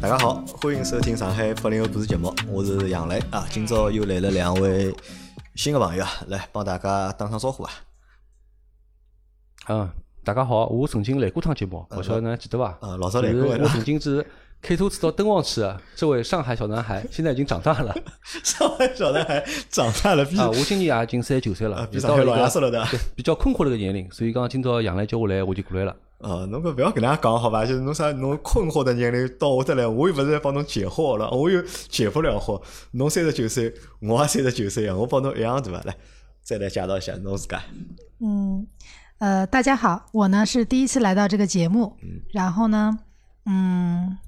大家好，欢迎收听上海八零后故事节目，我是杨磊啊。今朝又来了两位新的朋友啊，来帮大家打声招呼啊。嗯，大家好，我曾经来过趟节目，勿晓得侬还记得伐？啊，老早就是来过的我曾经是开车子到灯旺去的这位上海小男孩，现在已经长大了上海小男孩长大了，比啊！我今年也已经三十九岁了啊，比上海老爷子了的。对比较困惑的一个年龄，所以讲今朝杨澜叫我来，我就过来了。啊，侬搿勿要跟人家讲好伐？就是侬啥侬困惑的年龄到我这来，我又勿是来帮侬解惑了，我又解不了惑。侬三十九岁，我也三十九岁啊，我帮侬一样对伐？来，再来介绍一下侬自家。嗯，呃，大家好，我呢是第一次来到这个节目，然后呢，嗯，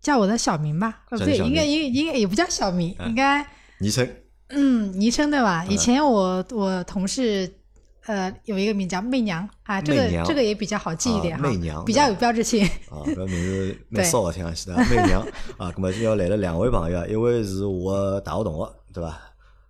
叫我的小名吧，呃不对，应该应应该也不叫小名，应该昵称嗯昵称对吧？以前我我同事呃有一个名叫媚娘啊，这个这个也比较好记一点哈，啊媚娘比较有标志性。啊，搿名字蛮对骚个，听上去的媚娘啊。那么今朝来了两位朋友，一位是我的大学同学，对伐？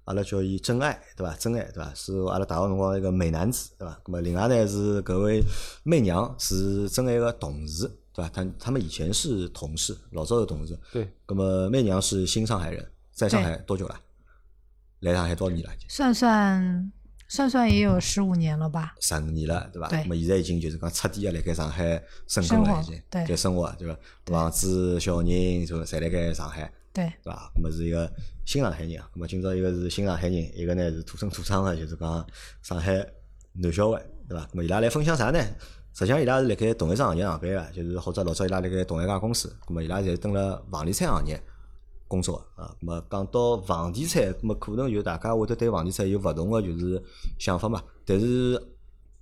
阿拉叫伊真爱，对伐？真爱，对伐？是阿拉大学辰光一个美男子，对伐？咁么另外呢是搿位媚娘是真爱个同事，对伐？他他们以前是同事，老早的同事。对，那么媚娘是新上海人，在上海多久了？来上海多少年了？算算算算也有十五年了吧？十五年了，对伐？对咁么现在已经就是讲彻底个辣盖上海生根了，已经对盖生活，对伐？房子、小人就侪辣盖上海。对，对伐？咁么是一个新上海人啊，咁么今朝一个是新上海人，一个呢是土生土长的，就是讲上海男小孩，对伐？咁么伊拉来分享啥呢？实际上伊拉是辣盖同一只行业上班个，就是或者老早伊拉辣盖同一家公司，咁么伊拉侪蹲辣房地产行业工作啊。咁么讲到房地产，咁么可能就大家会得对房地产有勿同个就是想法嘛。但是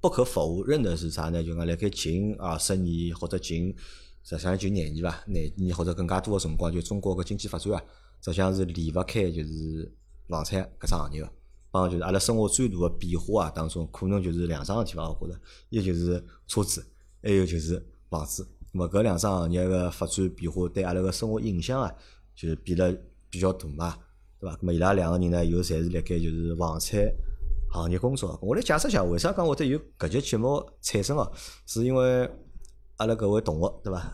不可否认的是啥呢？就讲辣盖近二十年或者近实际上就廿年伐，廿年或者更加多个辰光，就中国个经济发展啊，实际上是离勿开就是房产搿只行业个。帮就是阿拉生活最大个变化啊当中，可能就是两桩事体伐，我觉着，一就是车子，还有就是房子。那么搿两桩行业个发展变化对阿拉个生活影响啊，就是变了比较大嘛，对伐？那么伊拉两个人呢，又侪是辣盖就是房产行业工作。我来解释一下，为啥讲会得有搿节节目产生哦？是因为阿拉搿位同学，对伐？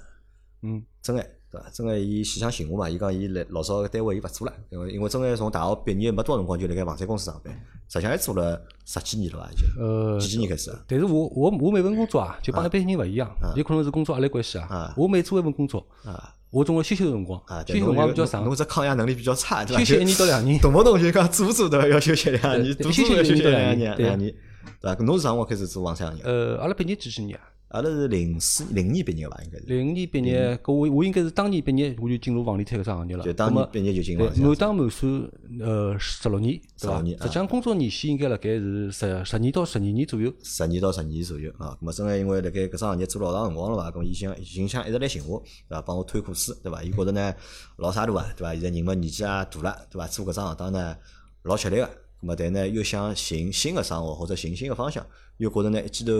嗯，真爱对伐？真爱伊先想寻我嘛，伊讲伊来老早个单位伊勿做了，因为因为真爱从大学毕业没多少辰光就辣盖房产公司上班，实际上还做了十几年了伐？已经呃，几几年开始啊？但是我我我每份工作啊，就帮一般人勿一样，有可能是工作压力关系啊啊。我每做一份工作，啊我总归休息的辰光啊，，休息辰光比较长侬，只抗压能力比较差，对伐？休息一年到两年。动不动就讲做做对伐？要休息两年，对休息做做要休息两两年对两年，对伐？侬是啥辰光开始做房产行业？呃，阿拉毕业几几年啊？阿拉是零四零年毕业伐？应该是，零五年毕业，搿我我应该是当年毕业我就进入房地产搿只行业了。就当年毕业就进对房，产满打满算呃十六年，对伐？16年啊实际上工作年限应该辣盖是十十年到十二年左右。十年到十二年左右啊。咾么真个因为辣盖搿只行业做老长辰光了伐，咁么伊想伊想一直来寻我，对伐？帮我推课书，对伐？伊觉着呢老啥大啊，对伐？现在人嘛年纪也大了，对伐？做搿只行当呢老吃力个，咾么但呢又想寻新个生活或者寻新个方向，又觉着呢一记头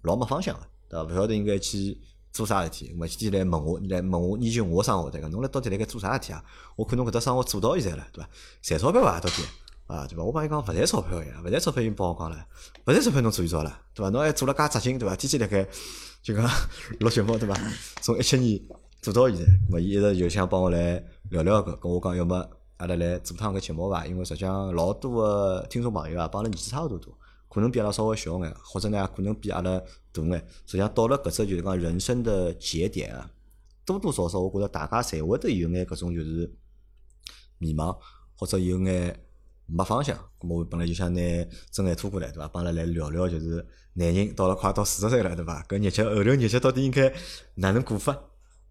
老没方向个，对伐？勿晓得应该去。做啥事体？咁么天来问我，来问我研究我个生活，对个，侬来到底辣该做啥事体啊？我看侬搿只生活做到现在了，对伐？赚钞票伐？到底？啊，对伐？我帮伊讲勿赚钞票呀，勿赚钞票已经帮我讲了，勿赚钞票侬做伊做了，对伐？侬还做了介扎劲，对伐？天天辣盖就讲 录节目，对伐？从一七年做到现在，咁么伊一直就想帮我来聊聊搿，跟我讲要么阿拉来做趟搿节目伐？因为实际上老多个听众朋友啊，帮阿拉年纪差勿多多，可能比阿拉稍微小眼，或者呢可能比阿拉大眼。实际上到了搿只就是讲人生的节点啊，多多少少我觉着大家侪会得有眼搿种就是迷茫，或者有眼没方向。咁么我本来就想拿真爱拖过来，对伐？帮阿拉来聊聊，就是男人到了快到四十岁了，对伐？搿日脚后头日脚到底应该哪能过法？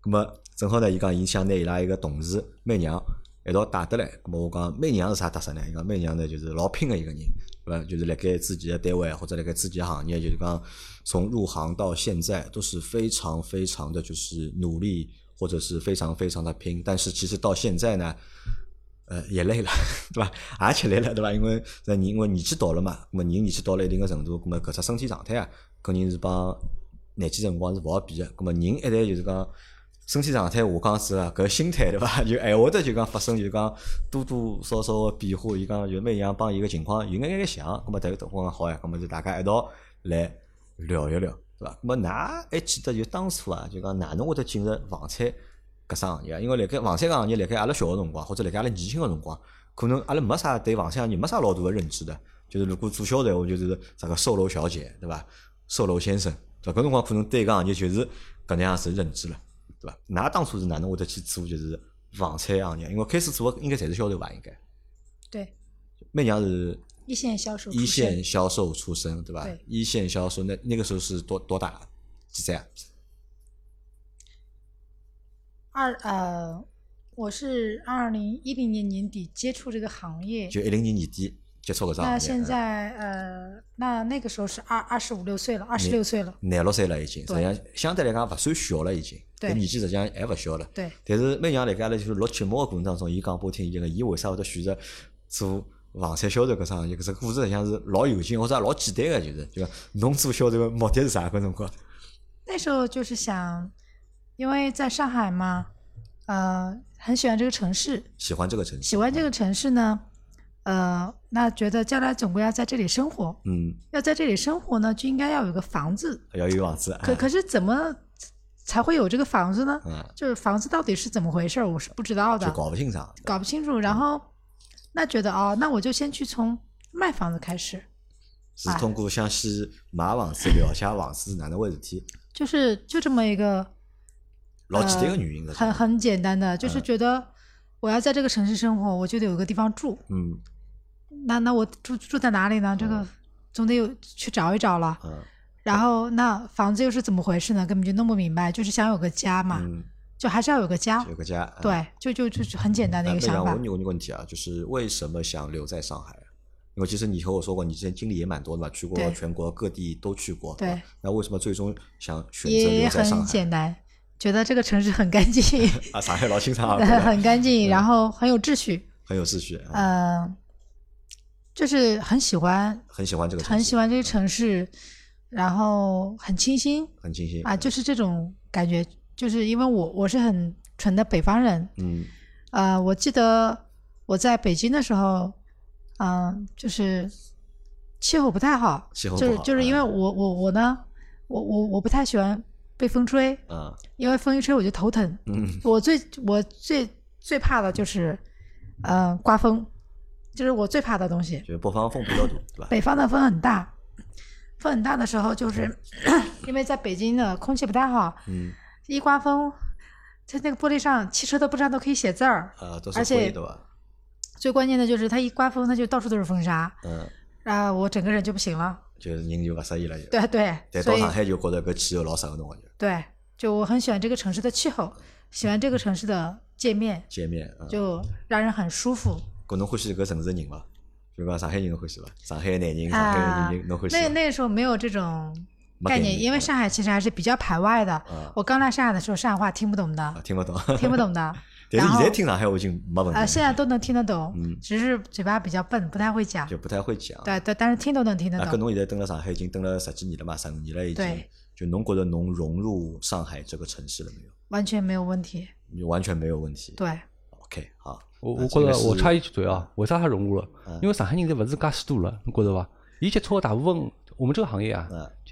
咁么正好呢，伊讲伊想拿伊拉一个同事媚娘一道带得来。咁我讲媚娘是啥特色呢？伊讲媚娘呢就是老拼个一个人，对伐？就是辣盖自己的单位或者辣盖自己的行业，就是讲从入行到现在都是非常非常的就是努力，或者是非常非常的拼。但是其实到现在呢，呃，也累了，对伐？也吃力了，对伐？因为人因为年纪到了嘛，咁么人年纪到了一定个程度，咁么搿只身体状态啊，肯定是帮廿几辰光是勿好比个。咁么人一旦就是讲身体状态下降之后啊，搿心态对伐？就还会得就讲发生就讲多多少少个变化。伊讲就每样帮伊个情况有眼眼个像，咁么迭个辰光好呀，咁么就大家一道来聊一聊，对伐？咁么㑚还记得就当初啊，就讲哪能会得进入房产搿只行业，因为辣盖房产搿行业，辣盖阿拉小个辰光，或者辣盖阿拉年轻个辰光，可能阿拉没啥对房产行业没啥老大个认知的。就是如果做销售，话，就是啥个售楼小姐，对伐？售楼先生，对？搿辰光可能对搿行业就是搿能样子认知了，对伐？㑚当初是哪能会得去做就是房产行业？因为开始做个应该侪是销售伐？应该。对。媚娘是。一线销售。一线销售出身，对吧？对。一线销售，那那个时候是多多大？几岁啊？二呃，我是二零一零年年底接触这个行业。就一零年年底。接触个啥？那现在呃，那那个时候是二二十五六岁了，二十六岁了，廿六岁了已经，实际上相对来讲勿算小了已经，对，年纪实际上还勿小了。对。但是每娘辣盖阿拉就是录节目个过程当中，伊讲拨我听，伊个伊为啥会得选择做房产销售搿行业？搿只故事实际上是老有劲，或者老简单个，就是就侬做销售个目的是啥？搿辰光？那时候就是想，因为在上海嘛，呃，很喜欢这个城市，喜欢这个城市，喜欢这个城市呢。呃，那觉得将来总归要在这里生活，嗯，要在这里生活呢，就应该要有个房子，要有房子。可可是怎么才会有这个房子呢？嗯，就是房子到底是怎么回事，我是不知道的，就搞不清楚，搞不清楚。然后那觉得哦，那我就先去从卖房子开始，是通过想去买房子了解房子是哪能回事体，就是就这么一个老简单的原因，很很简单的，就是觉得我要在这个城市生活，我就得有个地方住，嗯。那那我住住在哪里呢？这个总得有去找一找了。然后那房子又是怎么回事呢？根本就弄不明白，就是想有个家嘛，就还是要有个家。有个家。对，就就就是很简单的一个想法。我问你个问题啊，就是为什么想留在上海？因为其实你和我说过，你之前经历也蛮多的嘛，去过全国各地都去过。对。那为什么最终想选择留在上海？也很简单，觉得这个城市很干净。啊，上海老清 爽。很干净，然后很有秩序。很有秩序。嗯。就是很喜欢，很喜欢这个，很喜欢这个城市，然后很清新，很清新啊，就是这种感觉。就是因为我我是很纯的北方人，嗯，呃，我记得我在北京的时候，嗯，就是气候不太好，气候就是就是因为我我我呢，我我我不太喜欢被风吹，嗯，因为风一吹我就头疼，嗯，我最我最最怕的就是，嗯，刮风。就是我最怕的东西，就是北方风比较大，对吧？北方的风很大，风很大的时候，就是 因为在北京的空气不太好，嗯，一刮风，在那个玻璃上，汽车都不知道都可以写字儿，啊，都是灰的吧？最关键的就是它一刮风，它就到处都是风沙，嗯，啊，我整个人就不行了，就是人就不适意了，就对对，再到上海就觉得个气候老适合侬了，就对，就我很喜欢这个城市的气候，喜欢这个城市的界面，界面就让人很舒服。搿侬欢喜搿城市的人伐？就讲上海人侬欢喜伐？上海男人、上海女人侬欢喜？那那个时候没有这种概念，因为上海其实还是比较排外的。我刚来上海的时候，上海话听不懂的，听不懂，听不懂的。但是现在听上海话已经没问题。啊，现在都能听得懂，只是嘴巴比较笨，不太会讲。就不太会讲。对对，但是听都能听得懂。搿侬现在蹲辣上海已经蹲了十几年了嘛？十五年了已经。对。就侬觉得侬融入上海这个城市了没有？完全没有问题。你完全没有问题。对。OK，好。我我觉着我插一句嘴啊，为啥他融入了？因为上海人侪勿是介许多了，你觉着伐？伊接触的大部分，我们这个行业啊，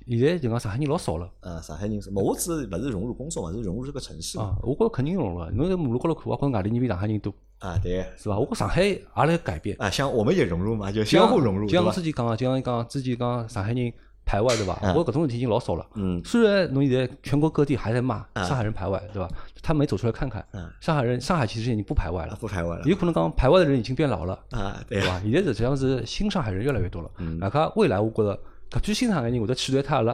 现在就讲上海人老少了。嗯，上海人是，我只勿是融入工作嘛，是融入这个城市。啊，我觉着肯定融入了。侬在马路高头看，我觉着外地人比上海人多。啊，对，是吧？我觉上海也辣改变。啊，像我们也融入嘛，就相互融入，就像我之前讲个，就像讲之前讲上海人。排外对吧？我搿种事体已经老少了。嗯，虽然侬现在全国各地还在骂上海人排外，对吧？他没走出来看看。嗯，上海人，上海其实已经不排外了，不排外了。有可能讲排外的人已经变老了啊，对吧？现在实际上是新上海人越来越多了。嗯，那看未来，我觉着搿批新上海人会得取代他阿拉。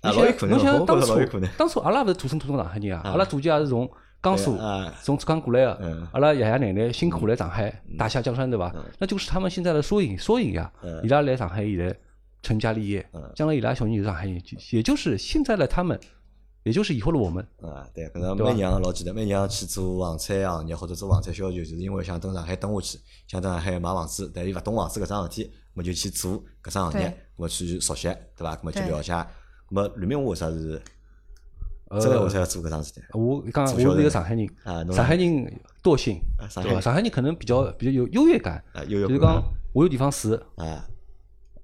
啊，老有可能。侬想当初，当初阿拉勿是土生土长上海人啊？阿拉祖籍也是从江苏、从浙江过来的。阿拉爷爷奶奶辛苦来上海打下江山，对吧？那就是他们现在的缩影，缩影呀。伊拉来上海以来。成家立业，将来伊拉小人就是上海人，也就是现在的他们，也就是以后的我们。啊，对，可能每娘老记得，每娘去做房产行业或者做房产销售，就是因为想等上海等下去，想等上海买房子，但伊勿懂房子搿桩事体，么就去做搿桩行业，么去熟悉，对伐？么去了解。么吕明我为啥是？真个为啥要做搿桩事体？我刚我是一个上海人，上海人惰性，对伐？上海人可能比较比较有优越感，就是讲我有地方住。啊。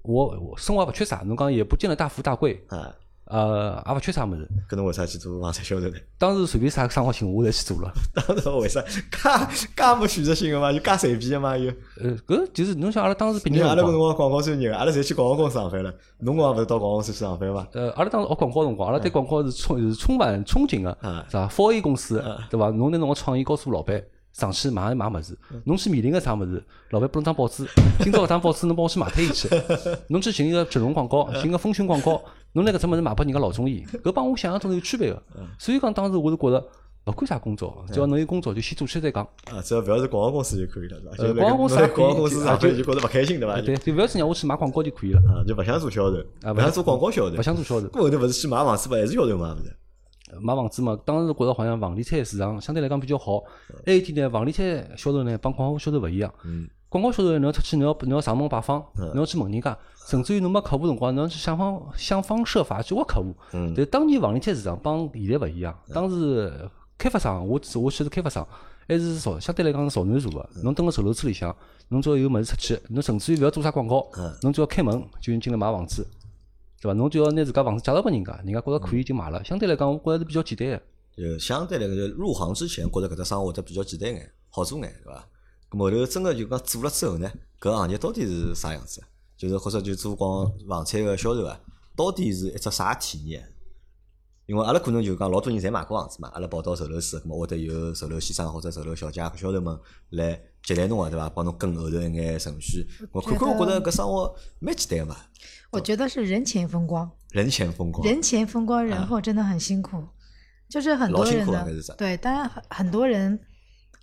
我我生活不缺啥，侬讲也不见得大富大贵，啊，呃，也勿缺啥物事。搿侬为啥去做房产销售呢？当时随便啥生活情况我侪去做了。当时为啥？介介没选择性个嘛，就介随便个嘛又。呃，搿就是侬想阿拉当时毕业阿拉搿辰光广告专业，阿拉侪去广告公司上班了。侬光勿是到广告公司去上班伐？呃，阿拉当时学广告辰光，阿拉对广告是充是充满憧憬个，是伐？For A 公司，对伐？侬拿侬个创意告诉老板。上去买买物事，侬去面临个啥物事？老板拨侬张报纸，今朝搿张报纸侬帮我去卖脱伊去。侬去寻一个整容广告，寻个风群广告，侬拿搿只物事卖拨人家老中医，搿帮我想象中是有区别个。所以讲当时我是觉着，勿管啥工作，只要侬有工作就先做起来再讲。啊，只要勿要是广告公司就可以了，是吧？广告公司广告公司上班就觉着勿开心，对伐？对，就勿要是让我去买广告就可以了。啊，就勿想做销售，勿想做广告销售，勿想做销售。过后头勿是去买房子，勿还是销售嘛？勿是？买房子嘛，当时觉着好像房地产市场相对来讲比较好。还一点呢，房地产销售呢，帮广告销售勿一样。广告销售侬要出去，侬要侬要上门拜访，侬要去问人家，甚至于侬没客户辰光，侬要去想方想方设法去挖客户。但当年房地产市场帮现在勿一样，当时开发商，我我去是开发商，还是朝相对来讲是少难做个。侬蹲个售楼处里向，侬只要有物事出去，侬甚至于勿要做啥广告，侬只要开门就进来买房子。对伐？侬就要拿自家房子介绍拨人家，人家觉着可以就买了。相对来讲，我觉着是比较简单个。就相对来讲，就入行之前觉着搿只生活得比较简单眼，好做眼，对伐？后头真个就讲做了之后呢，搿行业到底是啥样子？就是或者就做光房产个销售啊，到底是一只啥体验？因为阿拉可能就讲老多人侪买过房子嘛，阿拉跑到售楼处，咾会得有售楼先生或者售楼小姐、销售们来接待侬啊，对伐？帮侬跟后头一眼程序。我看看，我觉着搿生活蛮简单嘛。我觉得是人前风光。人前风光。人前风光，人后真的很辛苦。就是很多人的对，当然很很多人，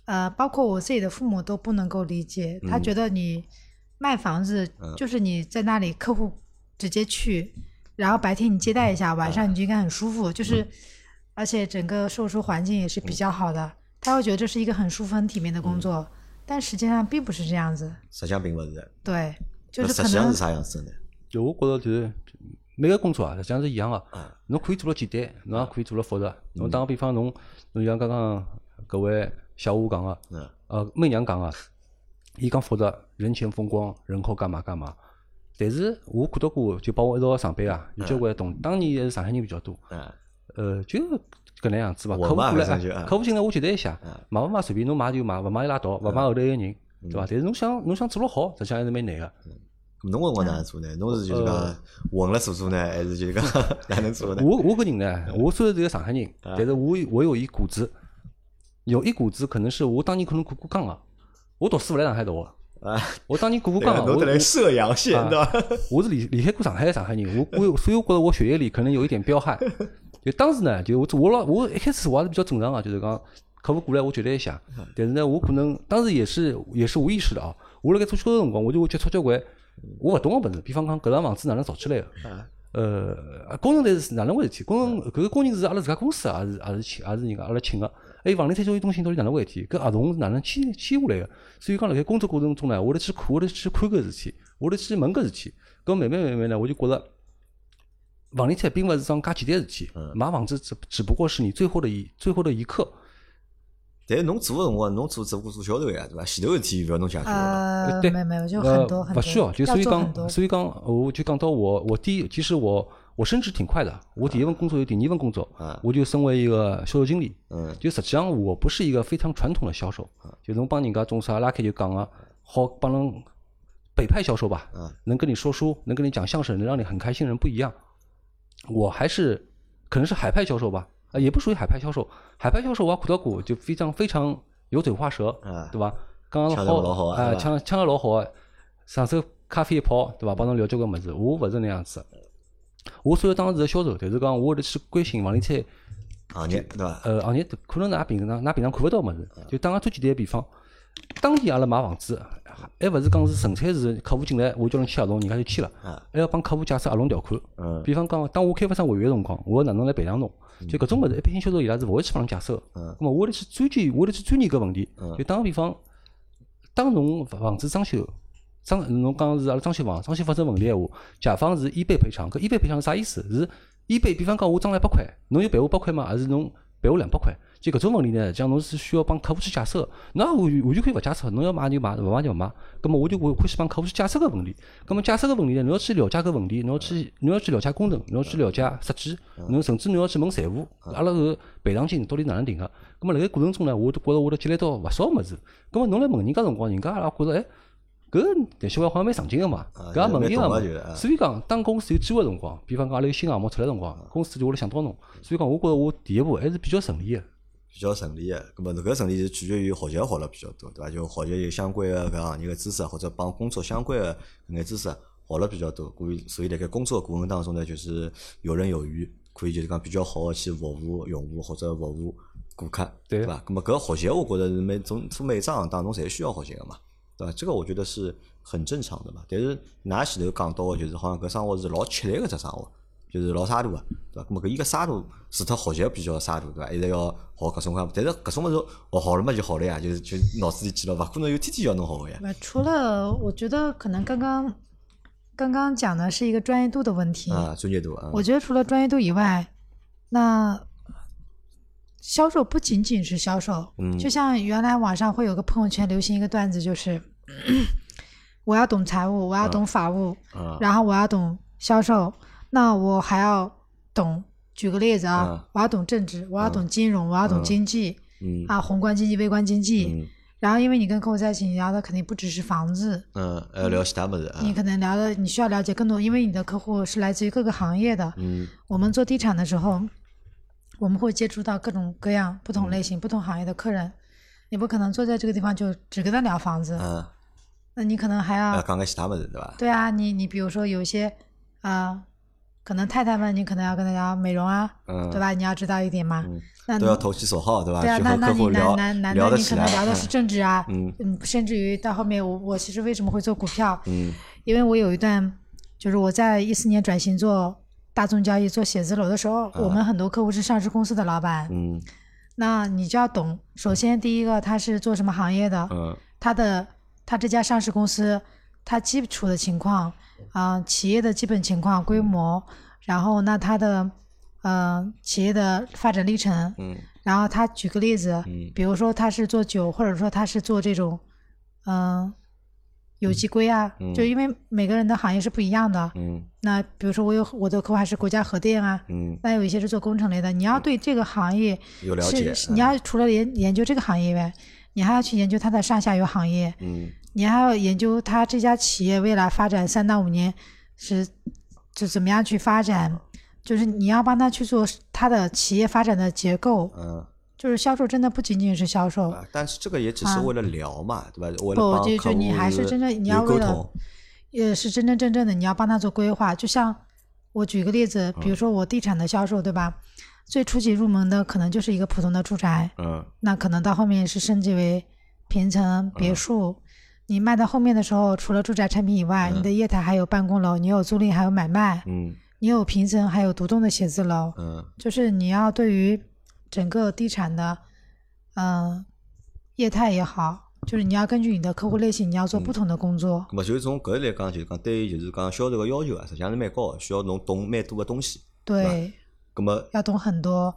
呃，包括我自己的父母都不能够理解，他觉得你卖房子就是你在那里客户直接去。然后白天你接待一下，晚上你就应该很舒服，就是，而且整个售出环境也是比较好的，他会觉得这是一个很舒服、很体面的工作，但实际上并不是这样子。实际上并不是。对，就是实际上是啥样子呢？就我觉着就是每个工作啊，实际上是一样的。侬可以做了简单，侬也可以做了复杂。侬打个比方，侬侬像刚刚各位小吴讲的，呃，媚娘讲的，伊讲复杂，人前风光，人后干嘛干嘛。但是我看到过，就帮我一道上班啊，有交关同当年还是上海人比较多。呃，就搿能样子伐？客户过来，客户进来我接待一下，买勿买随便侬买就买，勿买就拉倒，勿买后头一个人，对伐？但是侬想侬想做了好，实际上还是蛮难个。侬辰光哪能做呢？侬是就是讲混了做做呢，还是就是讲 哪能做呢？我我个人呢，我虽然是个上海人，但是我我有一股子，有一股子可能是我当年可能过过江个，我读书勿来上海读个。啊！我当年过过江，我来射阳县的。我是离离开过上海的上海人，我我所以我觉得我血液里可能有一点彪悍。就当时呢，就我我老我一开始我还是比较正常啊，就是讲客户过来我接待一下。但是呢，我可能当时也是也是无意识的啊。我辣盖做销售辰光，我就会接触交关我勿懂个物事，比方讲搿幢房子哪能造起来个？呃，工程队是哪能回事体？工程搿个工人是阿拉自家公司，还是还是请还是人家阿拉请个？哎，房地产交易中心到底哪能回事体？搿合同是哪能签签下来个？所以讲，辣盖工作过程中呢，我得去看，我得去看搿事体，我得去问搿事体。搿慢慢慢慢呢，我就觉着，房地产并勿是桩介简单事体。买房子只只不过是你最后的一最后的一刻。但是侬做个辰光，侬做只不过做销售呀，对伐？前头事体勿要侬解决。呃，没没有，就很多很多。勿需要，就所以讲，所以讲，我就讲到我，我第一，其实我。我升职挺快的，我第一份工作有第二份工作，我就升为一个销售经理。就实际上我不是一个非常传统的销售，就侬帮人家种啥拉开就讲个，好帮人北派销售吧，能跟你说书，能跟你讲相声，能让你很开心，人不一样。我还是可能是海派销售吧，啊，也不属于海派销售。海派销售我也看到过，就非常非常油嘴滑舌，对吧？刚刚好，啊，抢抢得老好啊，上手咖啡一泡，对吧？帮侬聊交关物事，我勿是那样子。我虽然当时是销售，但是讲我会得去关心房地产行业，对伐？呃，行业可能㑚平常㑚平常看勿到物事。就打个最简单个比方，当年阿拉买房子，还勿是讲是纯粹是客户进来，我叫侬签合同，人家就签了，还要帮客户解释合同条款。比方讲，当我开发商违约辰光，我要哪能来赔偿侬？就搿种物事，一般性销售伊拉是勿会去帮侬解释个。嗯。么我得去钻研，我得去钻研搿问题。就打个比方，当侬房子装修。装侬讲是阿拉装修房，装修发生问题闲话，甲方是一倍赔偿。搿一倍赔偿是啥意思？是一倍，比方讲我装了一百块，侬有赔我百块吗？还是侬赔我两百块。就搿种问题呢，讲侬是需要帮客户去解释个，那我完全可以勿解释，侬要买就买，勿买就勿买。葛末我就会欢喜帮客户去解释搿问题。葛末解释搿问题呢，侬要去了解搿问题，侬要去侬要去了解工程，侬要去了解设计，侬甚至侬要去问财务，阿拉搿赔偿金到底哪能定个？葛末辣盖过程中呢，我都觉着我都积累到勿少物事。葛末侬来问人家辰光，人家阿拉觉着哎，搿个小孩好像蛮上进个嘛，搿也问题个嘛。所以讲，当公司有机会辰光，比方讲阿拉有新项目出来辰光，公司就会来想到侬。所以讲，我觉着我第一步还是比较顺利个。比较顺利个，咁么搿顺利是取决于学习学了比较多，对伐？就学习有相关个搿行业个知识，或者帮工作相关个搿眼知识学了比较多，所以所以辣盖工作过程当中呢，就是游刃有余，可以就是讲比较好个去服务用户或者服务顾客，对伐？咁么搿学习我觉着是每从做每一行当中侪需要学习个嘛，对伐？这个我觉得是很正常的嘛。但是㑚前头讲到个就是好像搿生活是老吃力个只生活。就是老沙度个，对伐？咁么搿伊个沙度，除脱学习比较沙度，对伐？一直要学各种各样，但是搿种物事学好了嘛就好了呀，就是就脑子里记牢，勿可能有天天要弄好个呀。除了我觉得可能刚刚刚刚讲的是一个专业度的问题啊，专业度啊。我觉得除了专业度以外，那销售不仅仅是销售，嗯，就像原来网上会有个朋友圈流行一个段子，就是 我要懂财务，我要懂法务，然后我要懂销售。那我还要懂，举个例子啊，我要懂政治，我要懂金融，我要懂经济，啊，宏观经济、微观经济。然后，因为你跟客户在一起，你聊的肯定不只是房子，嗯，要聊其他么子。你可能聊的，你需要了解更多，因为你的客户是来自于各个行业的。嗯，我们做地产的时候，我们会接触到各种各样、不同类型、不同行业的客人。你不可能坐在这个地方就只跟他聊房子，嗯，那你可能还要讲个其他么子，对吧？对啊，你你比如说有些啊。可能太太们，你可能要跟大家美容啊，对吧？你要知道一点嘛。那都要投其所好，对吧？对啊，那那你男男男的，你可能聊的是政治啊，嗯，甚至于到后面，我我其实为什么会做股票？嗯，因为我有一段，就是我在一四年转型做大宗交易、做写字楼的时候，我们很多客户是上市公司的老板，嗯，那你就要懂。首先，第一个他是做什么行业的？嗯，他的他这家上市公司，他基础的情况。啊，企业的基本情况、规模，然后那他的，呃，企业的发展历程，嗯，然后他举个例子，嗯，比如说他是做酒，或者说他是做这种，嗯，有机硅啊，就因为每个人的行业是不一样的，嗯，那比如说我有我的客户还是国家核电啊，嗯，那有一些是做工程类的，你要对这个行业有了解，你要除了研研究这个行业外，你还要去研究它的上下游行业，嗯。你还要研究他这家企业未来发展三到五年是就怎么样去发展，就是你要帮他去做他的企业发展的结构。嗯，就是销售真的不仅仅是销售，但是这个也只是为了聊嘛，对吧？为了帮就就你还是真正你要为了，也是真真正正的你要帮他做规划。就像我举个例子，比如说我地产的销售，对吧？最初级入门的可能就是一个普通的住宅，嗯，那可能到后面是升级为平层别墅。你卖到后面的时候，除了住宅产品以外，你的业态还有办公楼，你有租赁，还有买卖，嗯，你有平层，还有独栋的写字楼，嗯，就是你要对于整个地产的，嗯，业态也好，就是你要根据你的客户类型，你要做不同的工作。么就是从搿来讲，就是讲对于就是讲销售个要求啊，实际上是蛮高，需要侬懂蛮多个东西。对。那么要懂很多。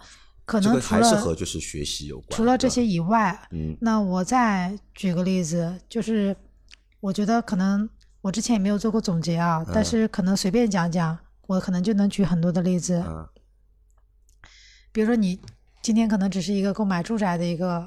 可能还是和就是学习有关。除了这些以外，嗯，那我再举个例子，就是我觉得可能我之前也没有做过总结啊，但是可能随便讲讲，我可能就能举很多的例子。嗯。比如说你今天可能只是一个购买住宅的一个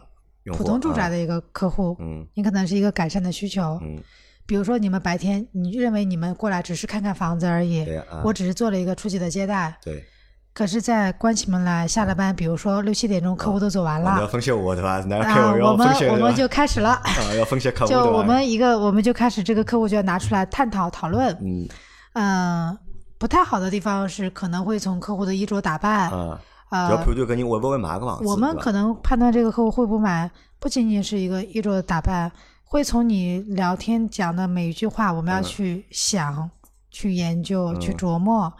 普通住宅的一个客户，嗯，你可能是一个改善的需求，嗯。比如说你们白天你认为你们过来只是看看房子而已，对我只是做了一个初级的接待，对。可是，在关起门来，下了班，比如说六七点钟，客户都走完了。要分析我对吧？啊，我们我们就开始了。啊，要分析客户 就我们一个，我们就开始这个客户就要拿出来探讨讨论。嗯嗯，不太好的地方是可能会从客户的衣着打扮。啊啊，要判断跟你会不会买个房子。我们可能判断这个客户会不会买，不仅仅是一个衣着的打扮，会从你聊天讲的每一句话，我们要去想、去研究、去琢磨。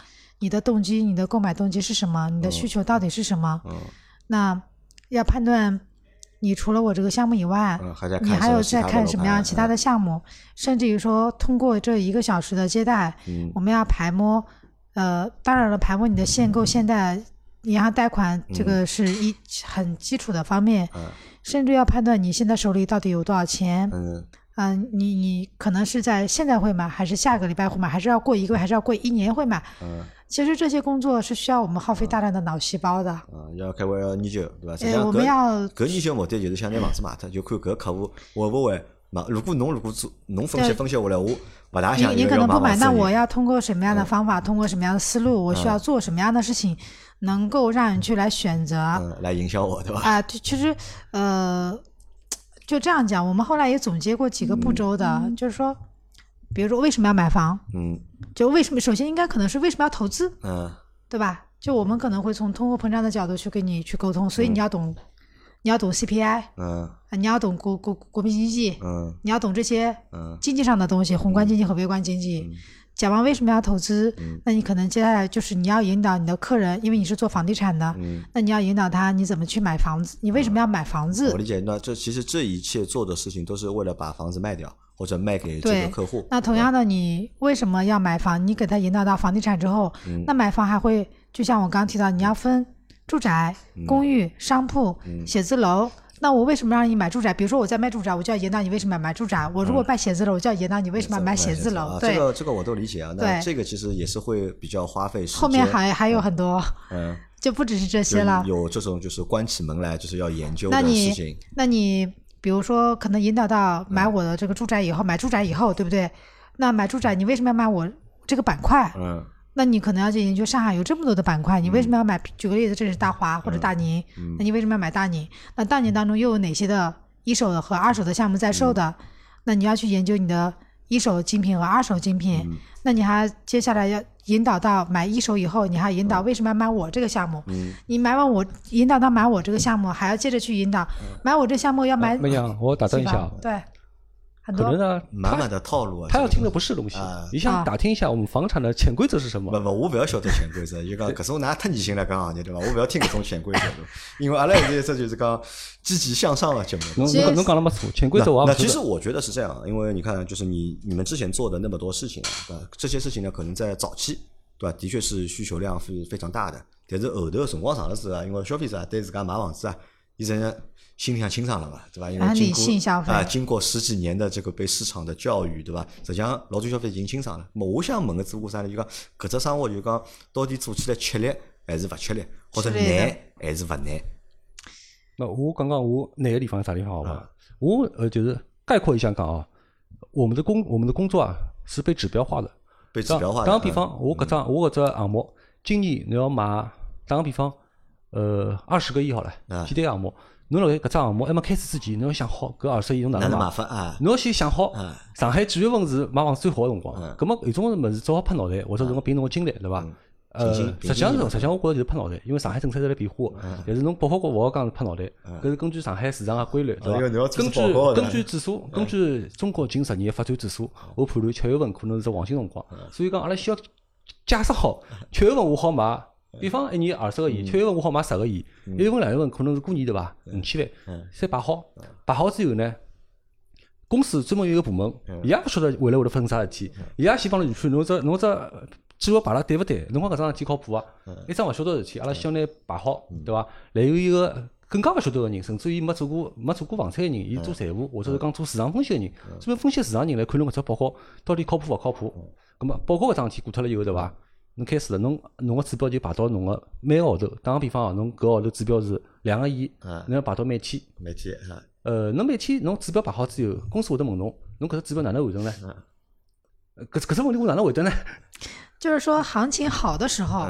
你的动机，你的购买动机是什么？你的需求到底是什么？嗯，那要判断，你除了我这个项目以外，你还有在看什么样其他的项目？甚至于说，通过这一个小时的接待，我们要排摸，呃，当然了，排摸你的限购、限贷银行贷款这个是一很基础的方面，甚至要判断你现在手里到底有多少钱。嗯，嗯，你你可能是在现在会买，还是下个礼拜会买，还是要过一个月，还是要过一年会买？嗯，其实这些工作是需要我们耗费大量的脑细胞的。嗯，要开会要研究，对吧？哎，我们要搿研究目的就是想拿房子卖脱，就看搿客户会不会买。如果侬如果做侬分析分析下来，我不大想你你可能不买，那我要通过什么样的方法，通过什么样的思路，我需要做什么样的事情？能够让人去来选择，来影响我，对吧？啊，其实，呃，就这样讲，我们后来也总结过几个步骤的，就是说，比如说为什么要买房？嗯，就为什么？首先应该可能是为什么要投资？嗯，对吧？就我们可能会从通货膨胀的角度去跟你去沟通，所以你要懂，你要懂 CPI，嗯，你要懂国国国民经济，嗯，你要懂这些，嗯，经济上的东西，宏观经济和微观经济。甲方为什么要投资？那你可能接下来就是你要引导你的客人，因为你是做房地产的，嗯那你要引导他你怎么去买房子？你为什么要买房子？我理解，那这其实这一切做的事情都是为了把房子卖掉或者卖给这个客户。那同样的，你为什么要买房？你给他引导到房地产之后，那买房还会就像我刚刚提到，你要分住宅、公寓、商铺、写字楼。那我为什么让你买住宅？比如说我在卖住宅，我就要引导你为什么要买住宅。我如果卖写字楼，我就要引导你为什么要买写字楼。对，这个这个我都理解啊。那这个其实也是会比较花费时间。后面还还有很多，嗯，就不只是这些了。有这种就是关起门来就是要研究的事情。那你比如说可能引导到买我的这个住宅以后，买住宅以后，对不对？那买住宅你为什么要买我这个板块？嗯。那你可能要去研究上海有这么多的板块，你为什么要买？举个例子，这是大华或者大宁，那你为什么要买大宁？那大宁当中又有哪些的一手的和二手的项目在售的？那你要去研究你的一手精品和二手精品。那你还接下来要引导到买一手以后，你还引导为什么要买我这个项目？你买完我引导到买我这个项目，还要接着去引导买我这项目要买。没有，我打断一下。对。可能呢，满满的套路啊！他要听的不是东西，你想打听一下我们房产的潜规则是什么？不不，我不要晓得潜规则，就讲搿种拿太逆性来讲行业对吧？我不要听搿种潜规则，因为阿拉现在这就是讲积极向上的节目。侬侬侬讲了没错，潜规则我那其实我觉得是这样，因为你看，就是你你们之前做的那么多事情啊，这些事情呢，可能在早期对吧，的确是需求量是非常大的，但是后头辰光长了之后，因为消费者对自家买房子啊，伊在心里向清爽了嘛，对吧？因为经过啊，经过十几年的这个被市场的教育，对吧？实际上老多消费已经清爽了。么我想问个主顾啥呢？就讲搿只生活就讲到底做起来吃力还是勿吃力，或者难还是勿难？那我刚刚我难个地方啥地方好吧？我呃就是概括一下讲啊，我们的工我们的工作啊是被指标化的。被指标化。打个比方，我搿张我搿只项目，今年你要买，打个比方，呃，二十个亿好了，几单项目。侬辣盖搿只项目还没开始之前，侬要想好搿二十亿侬哪能买法啊？侬要先想好，上海几月份是买房最好个辰光？搿么有种物事只好拍脑袋，或者是侬凭侬个经历，对伐？呃，实际上是，实际上我觉着就是拍脑袋，因为上海政策在辣变化。但是侬不好讲，勿好讲是拍脑袋，搿是根据上海市场个规律，对伐？根据根据指数，根据中国近十年发展指数，我判断七月份可能是只黄金辰光。所以讲，阿拉需要假设好，七月份我好买。比方一年二十个亿，七月份我好买十个亿，一月份、两月份可能是过年对伐？五千万，先摆好，摆好之后呢，公司专门有一个部门，伊也勿晓得未来会得发生啥事体，伊也先帮侬预判，侬这侬这计划摆了对勿对？侬讲搿桩事体靠谱啊？一桩勿晓得事体，阿拉先拿摆好，对伐？来有一个更加勿晓得个人，甚至于没做过没做过房产个人，伊做财务或者是讲做市场分析个人，专门分析市场人来看侬搿只报告到底靠谱勿靠谱？葛末报告搿桩事体过脱了以后，对伐？侬开始了，侬侬个指标就排到侬个每个号头。打个比方哦，侬搿号头指标是两个亿，侬要排到每天。每天呃，侬每天侬指标排好之后，公司会得问侬，侬搿只指标哪能完成呢？搿搿只问题我哪能回答呢？就是说，行情好的时候，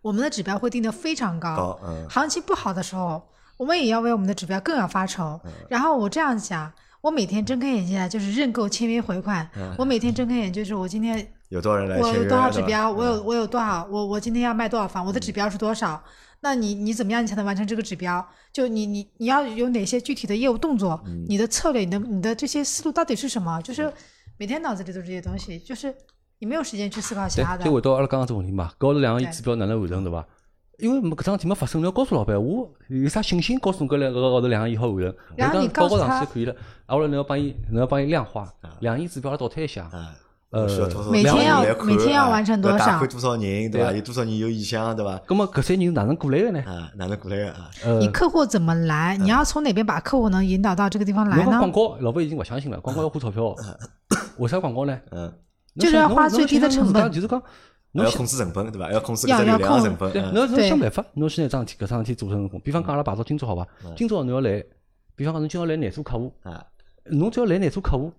我们的指标会定得非常高。行情不好的时候，我们也要为我们的指标更要发愁。然后我这样想，我每天睁开眼睛啊就是认购、签约、回款。我每天睁开眼就是我今天。有多少人来我有多少指标？我有我有多少？我我今天要卖多少房？我的指标是多少？那你你怎么样你才能完成这个指标？就你你你要有哪些具体的业务动作？你的策略，你的你的这些思路到底是什么？就是每天脑子里都是这些东西，就是你没有时间去思考其他的。就回到阿拉刚刚这问题嘛，搞了两个亿指标哪能完成对吧？因为没搿桩事体没发生，你要告诉老板，我有啥信心告诉侬搿两个号头两个亿好完成？然后你告诉他可以了，啊，我来侬要帮伊侬要帮伊量化，两亿指标倒推一下。呃，每天要每天要完成多少？大概多少人，对吧？有多少人有意向，对吧？那么搿些人哪能过来的呢？啊，哪能过来的啊？你客户怎么来？你要从哪边把客户能引导到这个地方来呢？广告，老板已经勿相信了，广告要花钞票，为啥广告呢？嗯，就是要花最低的成本，就是讲。要控制成本，对伐？要控制搿流量成本。对，侬要想办法，侬现在桩事体，搿桩事体做成功。比方讲，阿拉排到今朝好伐？今朝侬要来，比方讲侬今朝来廿组客户，侬只要来廿组客户，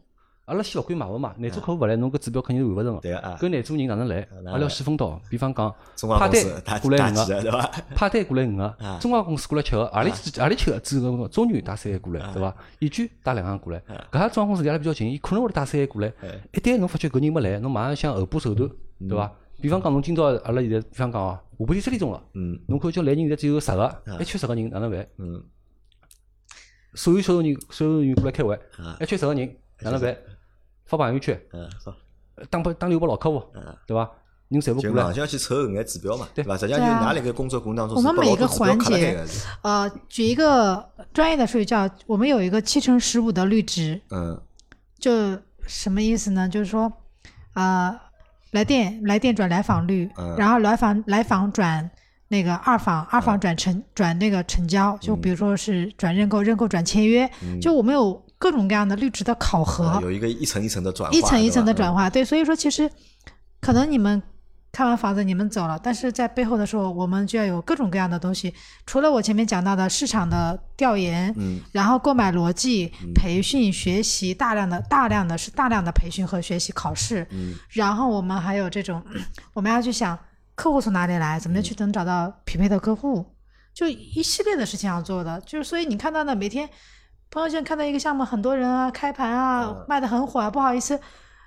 阿拉先勿管买勿买，廿组客户勿来，侬搿指标肯定是完勿成个。对啊。搿廿组人哪能来？阿拉要细分到，比方讲，派单 过来五个，派单过来五个，中华公司过来七个，阿里阿里七个，只个中原带三个过来，对伐？易居带两个过来，搿家中华公司离阿拉比较近，伊可能会得带三个过来。一旦侬发觉搿人没来，侬马上想后补手段，对伐？比方讲，侬今朝阿拉现在，比方讲哦，下半天三点钟了，侬看叫来人现在只有十个，还缺十个人，哪能办？所有销售人，销售人员过来开会，还缺十个人，哪能办？发朋友圈，打拨打电话拨老客户，对伐？人全部过来。就要去凑搿眼指标嘛，对伐？实际上就拿那个工作过程当中，我们每个环节，呃，举一个专业的术语叫，我们有一个七乘十五的绿值。嗯。就什么意思呢？就是说，啊。来电来电转来访率，然后来访来访转那个二访二访转成转那个成交，就比如说是转认购认购转签约，就我们有各种各样的绿植的考核，有一个一层一层的转化，一层一层的转化，对，所以说其实可能你们。看完房子你们走了，但是在背后的时候，我们就要有各种各样的东西。除了我前面讲到的市场的调研，嗯，然后购买逻辑、培训、学习，大量的大量的是大量的培训和学习考试，嗯，然后我们还有这种，我们要去想客户从哪里来，怎么样去能找到匹配的客户，就一系列的事情要做的。就是所以你看到的每天朋友圈看到一个项目，很多人啊开盘啊卖的很火啊，不好意思。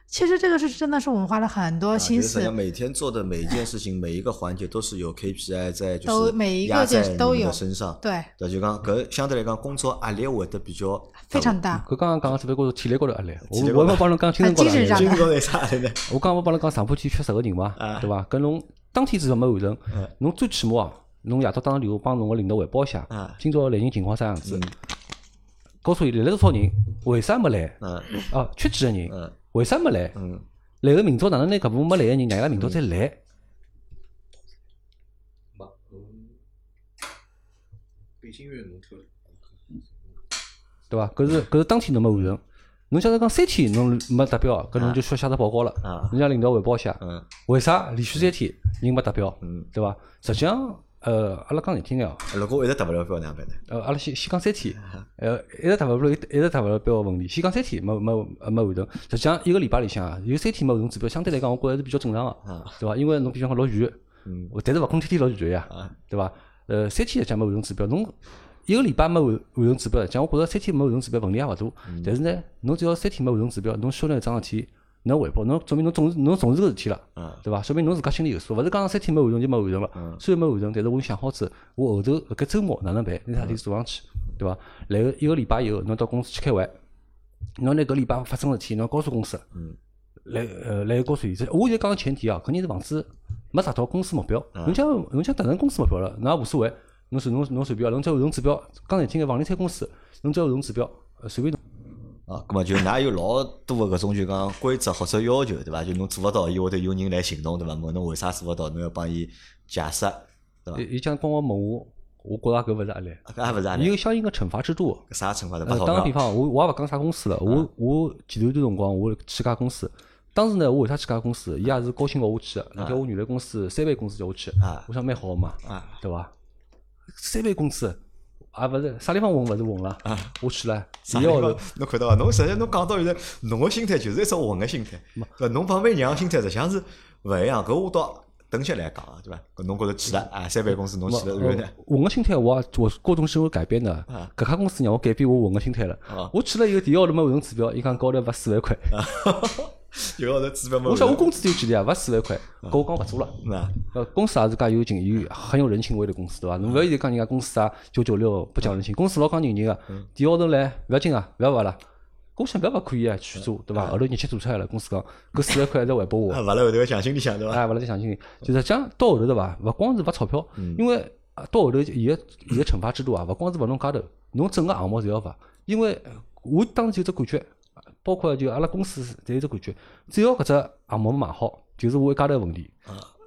其实这个是真的是我们花了很多心思。每天做的每一件事情，每一个环节都是有 KPI 在，就是压在你的身上。对，对，就讲搿相对来讲工作压力会得比较非常大。搿刚刚讲个只不过是体力高头压力，我我没帮侬讲精神高头压力呢。我刚刚帮侬讲上铺区缺十个人嘛，对伐？搿侬当天至少没完成，侬最起码侬夜到打个电话帮侬个领导汇报一下，今朝来人情况啥样子？告诉伊来了多少人，为啥没来？啊，缺几个人？为啥没来？嗯，来个明朝哪能拿搿部分没来个人，让伊拉明朝再来？北京月侬挑对伐？搿是搿是当天侬没完成。侬假使讲三天侬没达标，搿侬就需要写只报告了。啊，侬向领导汇报一下。嗯，为啥连续三天人没达标？嗯，对伐？实际上。呃，阿拉讲难听点哦。如果一直达勿了标，哪样办呢？呃，阿拉先先讲三天，呃，一直达勿了，一直达勿了标个问题。先讲三天，没没没完成。实际上一个礼拜里向啊，有三天没完成指标，相对来讲，我觉着是比较正常个，对伐？因为侬比方讲落雨，嗯，但是勿可能天天落雨呀，对伐？呃，三天讲没完成指标，侬一个礼拜没完完成指标，实际讲我觉着三天没完成指标问题也勿大。但是呢，侬只要三天没完成指标，侬销量一桩事体。侬汇报，侬说明侬重视侬重视搿事体了，对伐？说明侬自家心里有数，勿是讲三天没完成就没完成了。虽然没完成，但是我想好子，我后头搿周末哪能办？拿啥事体做上去，对伐？然后一个礼拜以后，侬到公司去开会，侬拿搿礼拜发生事体，侬告诉公司，来呃来告诉伊，这我就讲个前提啊，肯定是房子没达到公司目标。侬讲侬讲达成公司目标了，那无所谓，侬随侬侬随便，侬只要完成指标。刚才听个房地产公司，侬只要完成指标，随便侬。啊，咁么就㑚有老多个搿种就讲规则或者要求，对伐？就侬做勿到，伊会得有人来行动，对伐？问侬为啥做勿到，侬要帮伊解释，对伐？伊讲帮我问我，我觉着搿勿是压力，搿还勿是压力。有相应个惩罚制度。啥惩罚？打个比方，我我也勿讲啥公司了，我我前头段辰光我去家公司，当时呢，我为啥去家公司？伊也是高薪勿下去个，叫我原来公司三倍工资叫我去，我想蛮好个嘛，对伐？三倍工资。啊，勿是啥地方混，勿是混了。啊，我去了。啥地方？侬看到伐？侬实际侬讲到现在，侬个心态就是一种混个心态。搿侬帮每娘心态实际上是勿一样。搿我到等下来讲啊，对伐？搿侬觉着去了啊？三倍公司侬去了，然后呢？混个心态，我我过程是会改变的。搿家公司让我改变我混个心态了。我去了以后，第一号头没完成指标，伊讲高头罚四万块。一个号头指标没我想我工资就几钿啊，罚四万块，搿我讲勿做了。呃，公司也是介有情，有很有人情味的公司，对伐？侬勿要现在讲人家公司啊，九九六不讲人情，公司老讲人情个。第二号头来，勿要紧啊，勿要罚了。我想勿要罚可以啊，去做，对伐？后头日期做出来了，公司讲搿四万块还是还拨我。罚了后头奖金里向对伐？哎，罚了在奖金里，就是讲到后头对伐？勿光是罚钞票，因为到后头伊个伊个惩罚制度啊，勿光是罚侬家头，侬整个项目侪要罚。因为我当时就只感觉。包括就阿拉公司侪有只感觉，只要搿只项目没卖好，就是我一家头问题。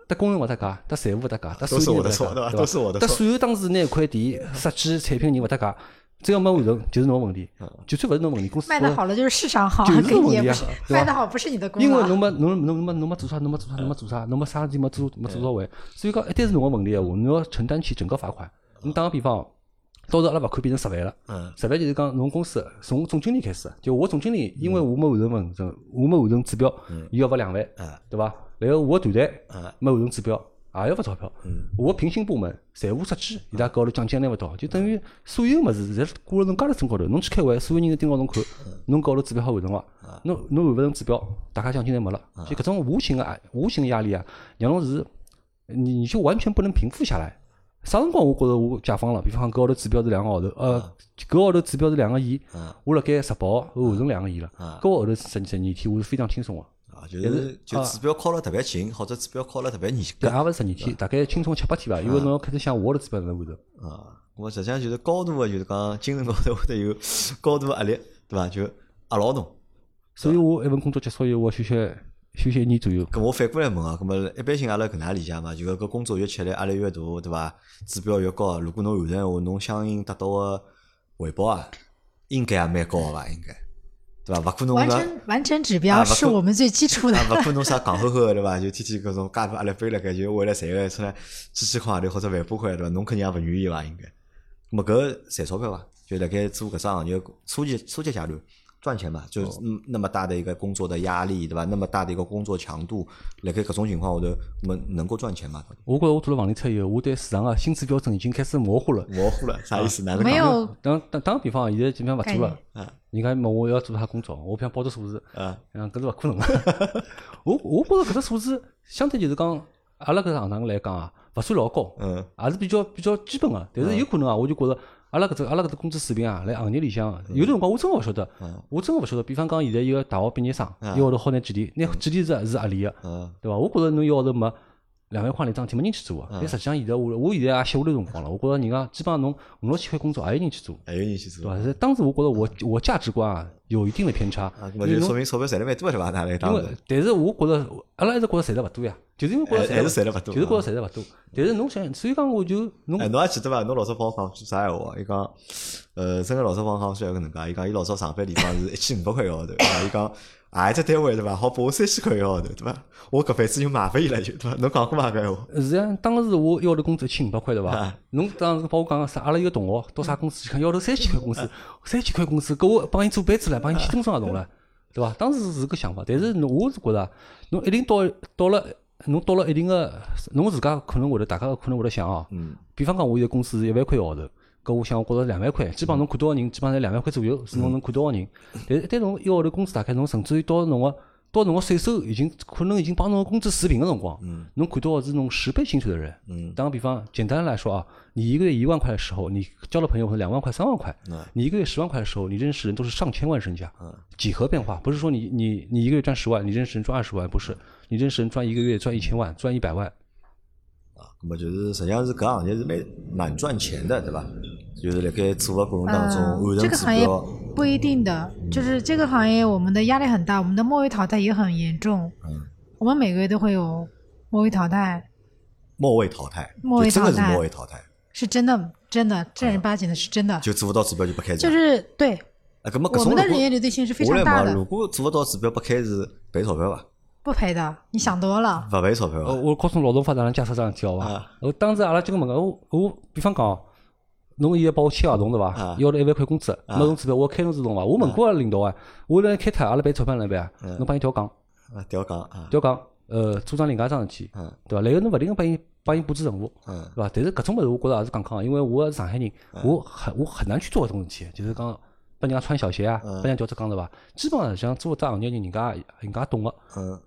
搭工程勿搭界，搭财务勿搭界，搭所有人勿搭界，对伐？搭所有当时拿一块地设计产品人勿搭界，只要没完成就是侬问题，就算勿是侬问题，公司卖得好了就是市场好，就是问题啊，卖得好不是你的功劳。因为侬没侬侬侬没侬没做啥，侬没做啥，侬没做啥，侬没啥事体没做没做到位，所以讲一旦是侬个问题闲话，侬要承担起整个罚款。侬打个比方，到时候阿拉罚款变成十万了，十万就是讲侬公司从总经理开始，就我总经理，因为我没完成完成，我没完成指标，伊要罚两万，对伐？然后我团队没完成指标。也要罚钞票，我平行部门财务设计，伊拉高头奖金拿勿到，就等于所有物事侪挂辣侬家头身高头。侬去开会，所有人都盯牢侬看，侬高头指标好完成伐？侬侬完勿成指标，大家奖金侪没了。就搿种无形个无形个压力啊，让侬是你你就完全不能平复下来。啥辰光我觉着我解放了？比方讲搿号头指标是两个号头，呃，搿号头指标是两个亿，我辣盖实报我完成两个亿了，搿号头十十二天我是非常轻松个。就是就指标靠了特别近，或者指标靠了特别严格，也勿是十二天，大概轻松七八天伐。因为侬要开始想我的指标能完成。啊，我实际上就是高度个，就是讲精神高头会得有 高度压力，对伐？就压牢侬。所以我一份工作结束以后，我休息休息一年左右。咁我反过来问啊，咁么一般性阿拉搿能理解嘛？就搿工作越吃力，压力越大，对伐？指标越高，如果侬完成闲话，侬相应得到个回报啊，应该也蛮高个伐？应该。对伐？勿可能完成完成指标是我们最基础的。勿可能啥戆呵呵的对伐？就天天搿种加大压力背辣盖，就为了赚个出来几千块钿或者万把块对伐？侬肯定也勿愿意伐？应该。咾么搿赚钞票伐？就辣盖做搿只行业初级初级阶段。赚钱嘛，就嗯那么大的一个工作的压力，对吧？那么大的一个工作强度，辣盖搿种情况下头，我们能够赚钱吗？我觉着我做了房地产以后，我对市场个薪资标准已经开始模糊了。模糊了，啥意思？哪能没有。打打打个比方，现在基本上勿做了。啊。人家问我要做啥工作，我想报只数字。啊。嗯，搿是勿可能个。我我觉着搿只数字相对就是讲，阿拉搿行当来讲啊，勿算老高。嗯。也是比较比较基本个，但是有可能啊，我就觉着。阿拉搿只阿拉搿只工资水平啊，辣行业里向，有的辰光我真个勿晓得，我真个勿晓得。比方讲，现在一个大学毕业生，一号头好拿几钿？拿几钿是是合理个，对伐？我觉着侬一号头没。两万块钿桩事体没人去做啊！但实际上现在我我现在也歇下来辰光了，我觉着人家基本上侬五六千块工作也有人去做，还有人去做，对伐？当时我觉着我我价值观啊有一定的偏差，那就说明钞票赚了蛮多是伐？哪来？但是我觉着阿拉一直觉着赚得勿多呀，就是因为觉着还是赚得勿多，就是觉着赚得勿多。但是侬想，所以讲我就侬，侬还记得伐？侬老早帮我讲句啥闲话？伊讲，呃，真个老早帮我讲说搿能介，伊讲伊老早上班地方是一千五百块一个号头，伊讲。啊，一只单位对伐？好拨我三千块一个号头对伐？我搿辈子就麻烦伊了就对伐？侬讲过嘛搿闲话？是啊，当时我一号头工资一千五百块对伐？侬当时帮我讲个啥？阿拉一个同学到啥公司去看？一号头三千块工资，三千块工资，搿我帮伊做班子了，帮伊签终身合同了，对伐？当时是搿想法，但是侬我是觉着，侬一定到到了，侬到了一定个，侬自家可能会得，大家可能会得想哦。嗯。比方讲，我现在工资是一万块一号头。搿我想，我觉着两万块，基本上侬看多少人，基本上在两万块左右，是侬能看多少人。但是，一旦侬一个号头工资大概侬甚至于到侬个，到侬个税收已经可能已经帮侬工资持平个辰光，侬看到是侬十倍薪水的人。打个比方，简单来说啊，你一个月一万块的时候，你交了朋友可能两万块、三万块；你一个月十万块的时候，你认识人都是上千万身价。几何变化，不是说你你你一个月赚十万，你认识人赚二十万，不是，你认识人赚一个月赚一千万，赚一百万。那么就是实际上是搿行业是蛮蛮赚钱的，对吧？就是辣盖做个过程当中完成指标。不一定的，就是这个行业我们的压力很大，我们的末位淘汰也很严重。嗯。我们每个月都会有末位淘汰。末位淘汰。末位淘汰。末位淘汰。是真的，真的正儿八经的是真的。就做不到指标就不开始。就是对。啊，搿么我们的人员流动性是非常大的。如果做不到指标不开始赔钞票伐？不赔的，你想多了。勿赔钞票。我告诉劳动法上解释桩事体好伐？我当时阿拉几个问个，我我比方讲，侬现在帮我签合同对伐？要了一万块工资，没侬指标，我开侬合同伐？我问过阿拉领导啊，我来开脱，阿拉赔钞票哪能办？侬帮伊调岗。啊，调岗啊。调岗，呃，做桩另外桩事体，对伐？然后侬勿停个帮伊帮伊布置任务，对伐？但是搿种物事我觉着也是讲讲，因为我是上海人，我很我很难去做搿种事体，就是讲。拨人家穿小鞋啊，拨人家调只岗对伐？基本上像做只行业人，人家人家懂个，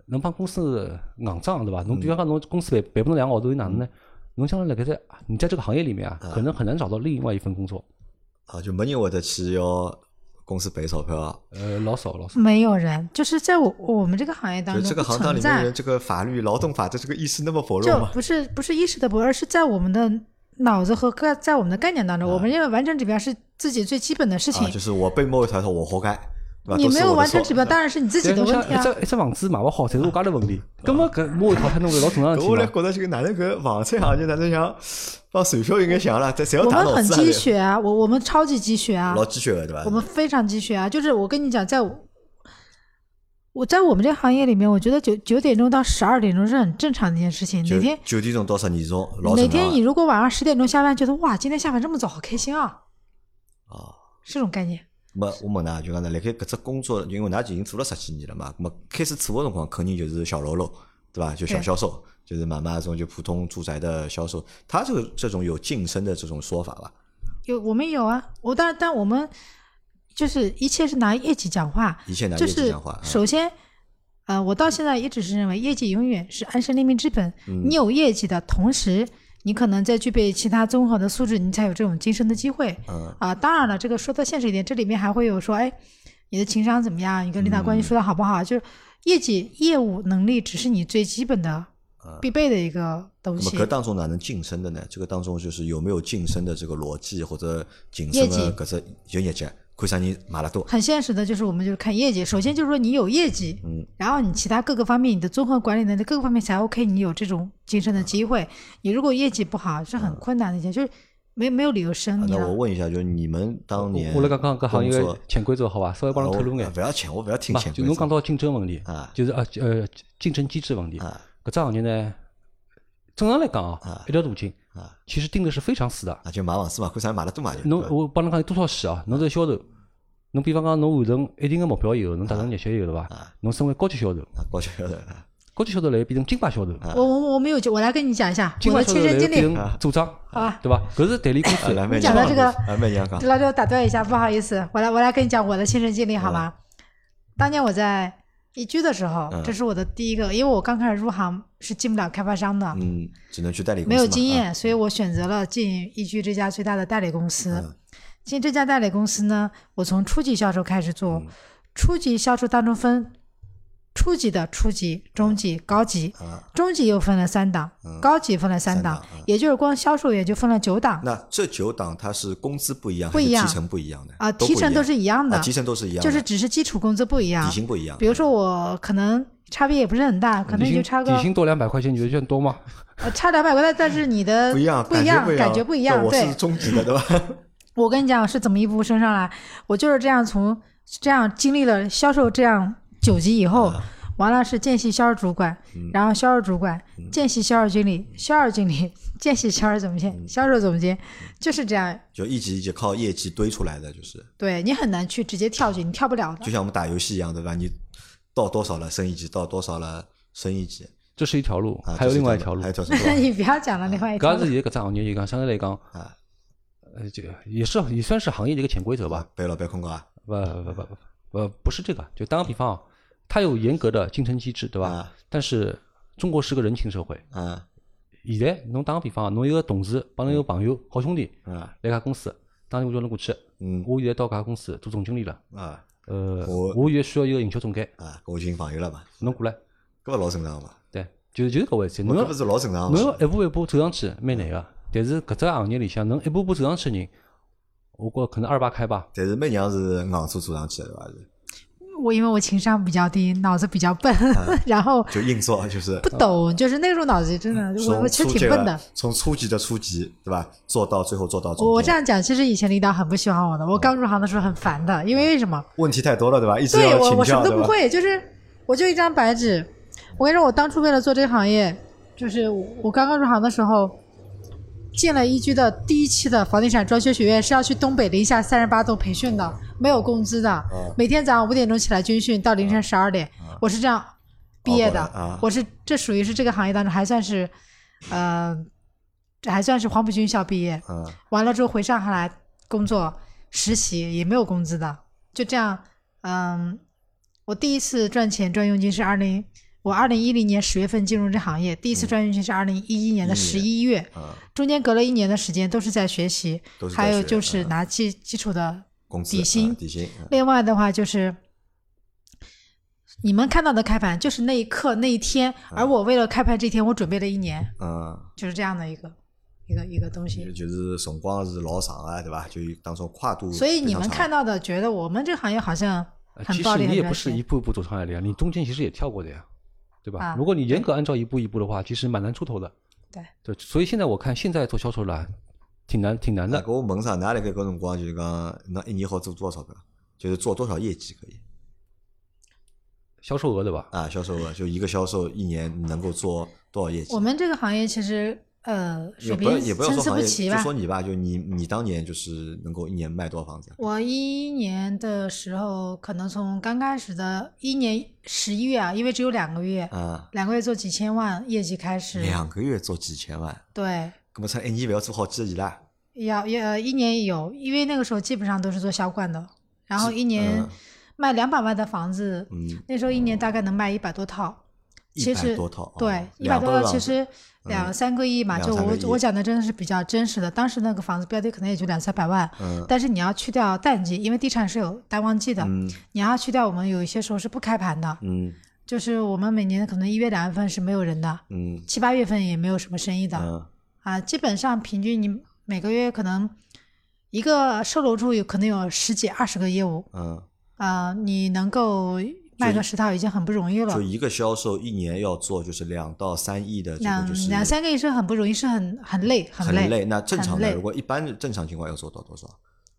能帮公司硬仗对伐？侬比方讲，侬公司赔赔不侬两个号头，有哪能呢？侬将来辣盖在你在这个行业里面啊，可能很难找到另外一份工作。啊，就没人会得去要公司赔钞票啊？呃，老少老少。没有人，就是在我我们这个行业当中，这个行当里面，这个法律劳动法的这个意识那么薄弱吗？不是不是意识的薄，而是在我们的。脑子和概在我们的概念当中，我们认为完成指标是自己最基本的事情。就是我被末位淘汰，我活该，你没有完成指标，当然是你自己的问题啊。一只一只房子买勿好，才是我家的问题。根本搿末位淘汰侬个老正常事体我来觉得这个哪能搿房产行业哪能像帮水票应该像了，这要打我们很积血啊，我我们超级积血啊，老积雪的对吧？我们非常积血啊，就是我跟你讲，在我在我们这个行业里面，我觉得九九点钟到十二点钟是很正常的一件事情。哪天九点钟到十二点钟，哪天你如果晚上十点钟下班，觉得哇，今天下班这么早，好开心啊！哦，是这种概念。没，我问㑚，就讲呢，辣盖搿只工作，因为㑚已经做了十几年了嘛，么开始做个辰光，肯定就是小喽啰，对吧？就小销售，就是买卖这种就普通住宅的销售。他这个这种有晋升的这种说法吧？有，我们有啊。我但但我们就是一切是拿业绩讲话，一切拿业绩讲话。首先，呃，我到现在一直是认为，业绩永远是安身立命之本。你有业绩的同时。你可能在具备其他综合的素质，你才有这种晋升的机会。嗯啊，当然了，这个说的现实一点，这里面还会有说，哎，你的情商怎么样？你跟领导关系处的好不好？就是业绩、业务能力，只是你最基本的必备的一个东西。那么，当中哪能晋升的呢？这个当中就是有没有晋升的这个逻辑或者晋升的搿只有业绩。看啥人买了多？很现实的，就是我们就是看业绩。首先就是说你有业绩，嗯，然后你其他各个方面，你的综合管理能力各个方面才 OK，你有这种晋升的机会。你如果业绩不好，是很困难的一件，就是没没有理由升。那我问一下，就是你们当年，我来刚刚搿行业潜规则好吧？稍微帮侬透露眼。不要潜，我不要听潜规则。就侬讲到竞争问题啊，就是呃呃竞争机制问题啊。搿只行业呢，正常来讲啊，一条途径啊，其实定的是非常死的。啊，就买房子嘛，看啥买了多嘛就。侬我帮侬讲有多少死啊？侬是销售。侬比方讲，侬完成一定个目标以后，侬达成业绩以后，对伐？侬升为高级销售，高级销售，高级销售来变成金牌销售。我我我没有，我来跟你讲一下我的亲身经历。组长，好吧，对吧？搿是代理公司。你讲的这个，老刘打断一下，不好意思，我来我来跟你讲我的亲身经历，好吗？当年我在易居的时候，这是我的第一个，因为我刚开始入行是进不了开发商的，嗯，只能去代理，没有经验，所以我选择了进易居这家最大的代理公司。进这家代理公司呢，我从初级销售开始做，初级销售当中分初级的初级、中级、高级，中级又分了三档，高级分了三档，也就是光销售也就分了九档。那这九档它是工资不一样，不一样，提成不一样的啊，提成都是一样的，提成都是一样，就是只是基础工资不一样，底薪不一样。比如说我可能差别也不是很大，可能也就差个底薪多两百块钱，你觉得算多吗？呃，差两百块，但但是你的不一样，不一样，感觉不一样。我是中级的，对吧？我跟你讲是怎么一步步升上来，我就是这样从这样经历了销售这样九级以后，完了是见习销售主管，然后销售主管，见习销售经理，销售经理，见习销售总监，销售总监，就是这样。就一级一级靠业绩堆出来的，就是。对你很难去直接跳级，你跳不了的。就像我们打游戏一样，对吧？你到多少了升一级，到多少了升一级，这是一条路，还有另外一条路。还有条路。你不要讲了，另外一条。搿是现在搿只行业就讲相对来讲啊。呃，这个也是也算是行业的一个潜规则吧。白老板困觉啊？不不不不呃，不是这个。就打个比方啊，它有严格的竞争机制，对吧？但是中国是个人情社会。啊。现在侬打个比方，侬一个同事帮侬一个朋友、好兄弟，啊，来家公司，当年我叫侬过去，嗯，我现在到搿家公司做总经理了。啊。呃，我我现在需要一个营销总监。啊，我已经朋友了嘛。侬过来。搿勿老正常嘛？对，就是就是搿回事。侬搿勿是老正常。侬要一步一步走上去，蛮难个。但是搿只行业里向，能一步步走上去人。我觉可能二八开吧，但是每娘是硬做做上去的，对吧？我因为我情商比较低，脑子比较笨，然后就硬做，就是不懂，就是那种脑子真的，我我其实挺笨的。从初级的初级，对吧？做到最后做到。我这样讲，其实以前领导很不喜欢我的，我刚入行的时候很烦的，因为为什么？问题太多了，对吧？一直对我我什么都不会，就是我就一张白纸。我跟你说，我当初为了做这个行业，就是我刚刚入行的时候。进了一居的第一期的房地产装修学院是要去东北零下三十八度培训的，没有工资的，每天早上五点钟起来军训到凌晨十二点，我是这样毕业的，我是这属于是这个行业当中还算是，呃，这还算是黄埔军校毕业，完了之后回上海来工作实习也没有工资的，就这样，嗯，我第一次赚钱赚佣金是二零。我二零一零年十月份进入这行业，第一次赚进去是二零一一年的十一月，中间隔了一年的时间都是在学习，还有就是拿基基础的底薪。底薪。另外的话就是，你们看到的开盘就是那一刻那一天，而我为了开盘这天，我准备了一年。嗯，就是这样的一个一个一个东西。就是辰光是老长啊，对吧？就当中跨度。所以你们看到的，觉得我们这个行业好像。其实你也不是一步一步走上来的呀，你中间其实也跳过的呀，对吧？如果你严格按照一步一步的话，其实蛮难出头的。对对，所以现在我看现在做销售了，挺难挺难的。我问啥？哪里个搿辰光就是讲，那一年好做多少个？就是做多少业绩可以？销售额对吧？啊，销售额就一个销售一年能够做多少业绩？我们这个行业其实。呃，水平参差不齐吧。就说你吧，就你你当年就是能够一年卖多少房子？我一一年的时候，可能从刚开始的一年十一月啊，因为只有两个月，啊，两个月做几千万业绩开始。两个月做几千万？对。那么才一年不要做好几个亿啦？要要一年有，因为那个时候基本上都是做销冠的，然后一年卖两百万的房子，嗯，那时候一年大概能卖一百多套。其实多套，对，一百多套，其实两三个亿嘛，就我我讲的真的是比较真实的。当时那个房子标的可能也就两三百万，但是你要去掉淡季，因为地产是有淡旺季的，你要去掉我们有一些时候是不开盘的，就是我们每年可能一月两月份是没有人的，七八月份也没有什么生意的，啊，基本上平均你每个月可能一个售楼处有可能有十几二十个业务，啊，你能够。卖个十套已经很不容易了。就一个销售一年要做就是两到三亿的，两两三个亿是很不容易，是很很累，很累。那正常的，如果一般正常情况要做到多少？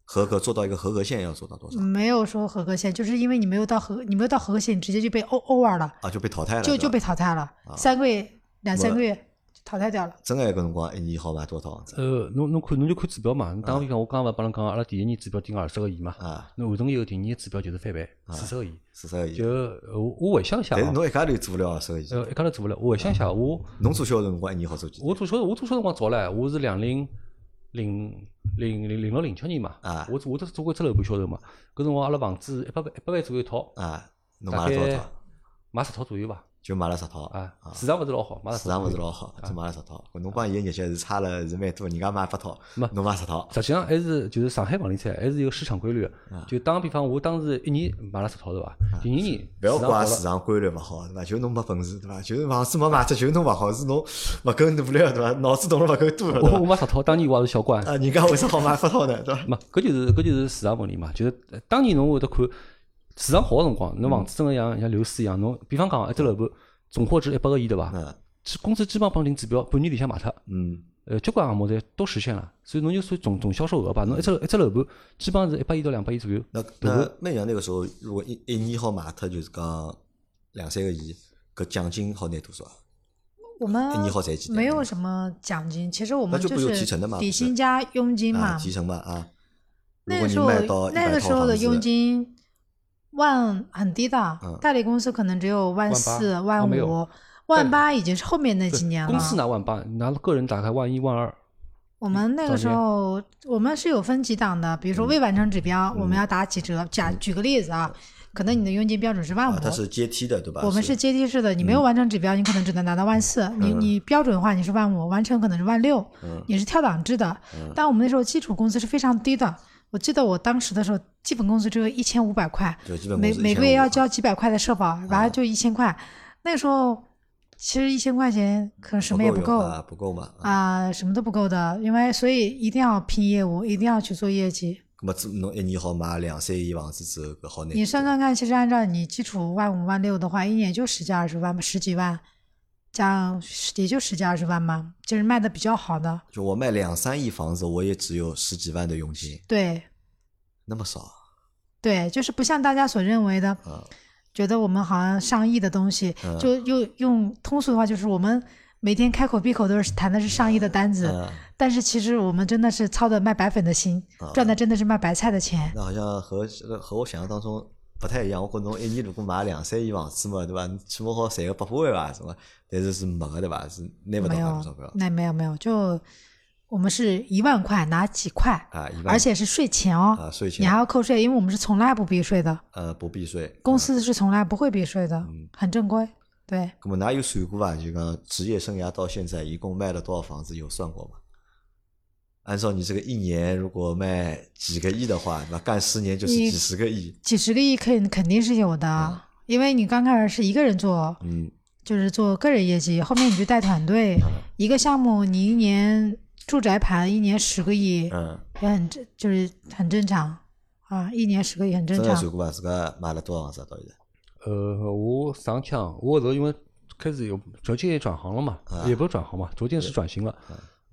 合格做到一个合格线要做到多少？没有说合格线，就是因为你没有到合，你没有到合格线，你直接就被 O over 了啊，就被淘汰了，就就被淘汰了。三个月，两三个月。淘汰掉了。真个搿辰光一年好卖多少房子？呃，侬侬看侬就看指标嘛。打个比方，我刚刚勿帮侬讲，阿拉第一年指标定二十个亿嘛。啊。侬完成以后，第二年指标就是翻倍，四十个亿。四十个亿。就我我回想一下。但是侬一家头做不了二十个亿。呃，一家头做不了。我回想一下，我。侬做销售辰光一年好做几？我做销售，我做销售辰光早唻，我是两零零零零零六零七年嘛。啊。我我都做过一只楼盘销售嘛。搿辰光阿拉房子一百万一百万左右一套。啊。侬买了多少套？买十套左右吧。就买了十套啊，市场勿是老好，市场勿是老好，就买了十套。侬帮伊个业绩是差了是蛮多，人家买八套，侬买十套。实际上还是就是上海房地产还是有市场规律个。就打个比方，我当时一年买了十套，对伐？第二年勿要怪市场规律勿好，对伐？就侬没本事，对伐？就是房子没卖出，就侬勿好，是侬勿够努力，对伐？脑子动了勿够多。我我买十套，当年我也是小官。啊，人家为啥好买八套呢？对伐？没，搿就是搿就是市场问题嘛。就是当年侬会得看市场好个辰光，侬房子真个像像流水一样，侬比方讲一只楼盘。总货值一百个亿，对伐？嗯。公司基本绑定指标，半年里向卖脱。嗯。呃，交关项目侪都实现了，所以侬就算总总销售额吧，侬一只一只楼盘，基本上是一百亿到两百亿左右。那那那像那个时候，如果一一年好卖脱，就是讲两三个亿，搿奖金好拿多少？我们一年好赚几？没有什么奖金，其实我们就是底薪加佣金嘛。提成嘛啊。那个时候那个时候的佣金。万很低的，代理公司可能只有万四、万五、万八，已经是后面那几年了。公司拿万八，拿个人打开万一、万二。我们那个时候，我们是有分几档的，比如说未完成指标，我们要打几折。假举个例子啊，可能你的佣金标准是万五，它是阶梯的，对吧？我们是阶梯式的，你没有完成指标，你可能只能拿到万四。你你标准的话你是万五，完成可能是万六，你是跳档制的。但我们那时候基础工资是非常低的。我记得我当时的时候，基本工资只有一千五百块，每每个月要交几百块的社保，完了就一千块。那时候其实一千块钱可能什么也不够，不够嘛啊，什么都不够的。因为所以一定要拼业务，一定要去做业绩。那么侬一年好买两三亿房子之后，搿好难。你算算看，其实按照你基础万五万六的话，一年就十几二十万十几万。这样也就十几二十万嘛，就是卖的比较好的。就我卖两三亿房子，我也只有十几万的佣金。对，那么少。对，就是不像大家所认为的，觉得我们好像上亿的东西，就用用通俗的话，就是我们每天开口闭口都是谈的是上亿的单子，但是其实我们真的是操的卖白粉的心，赚的真的是卖白菜的钱。那好像和和我想象当中。不太一样，我觉侬一年如果买两三亿房子嘛，对吧？起码好赚个百把万吧，什么？但是是没个，对吧？是拿不到多少票。那没有没有，就我们是一万块拿几块啊，一万而且是税前哦，啊税前，你还要扣税，因为我们是从来不避税的。呃，不避税，公司是从来不会避税的，很正规。对。那么哪有算过吧？就讲职业生涯到现在一共卖了多少房子？有算过吗？按照你这个一年如果卖几个亿的话，那干十年就是几十个亿。几十个亿肯肯定是有的，因为你刚开始是一个人做，嗯，就是做个人业绩，后面你就带团队，一个项目你一年住宅盘一年十个亿，嗯，也很正，就是很正常啊，一年十个亿很正常。算过伐？自家买了多少房子到现在？呃，我上枪，我是因为开始有逐渐转行了嘛，也不是转行嘛，逐渐是转型了。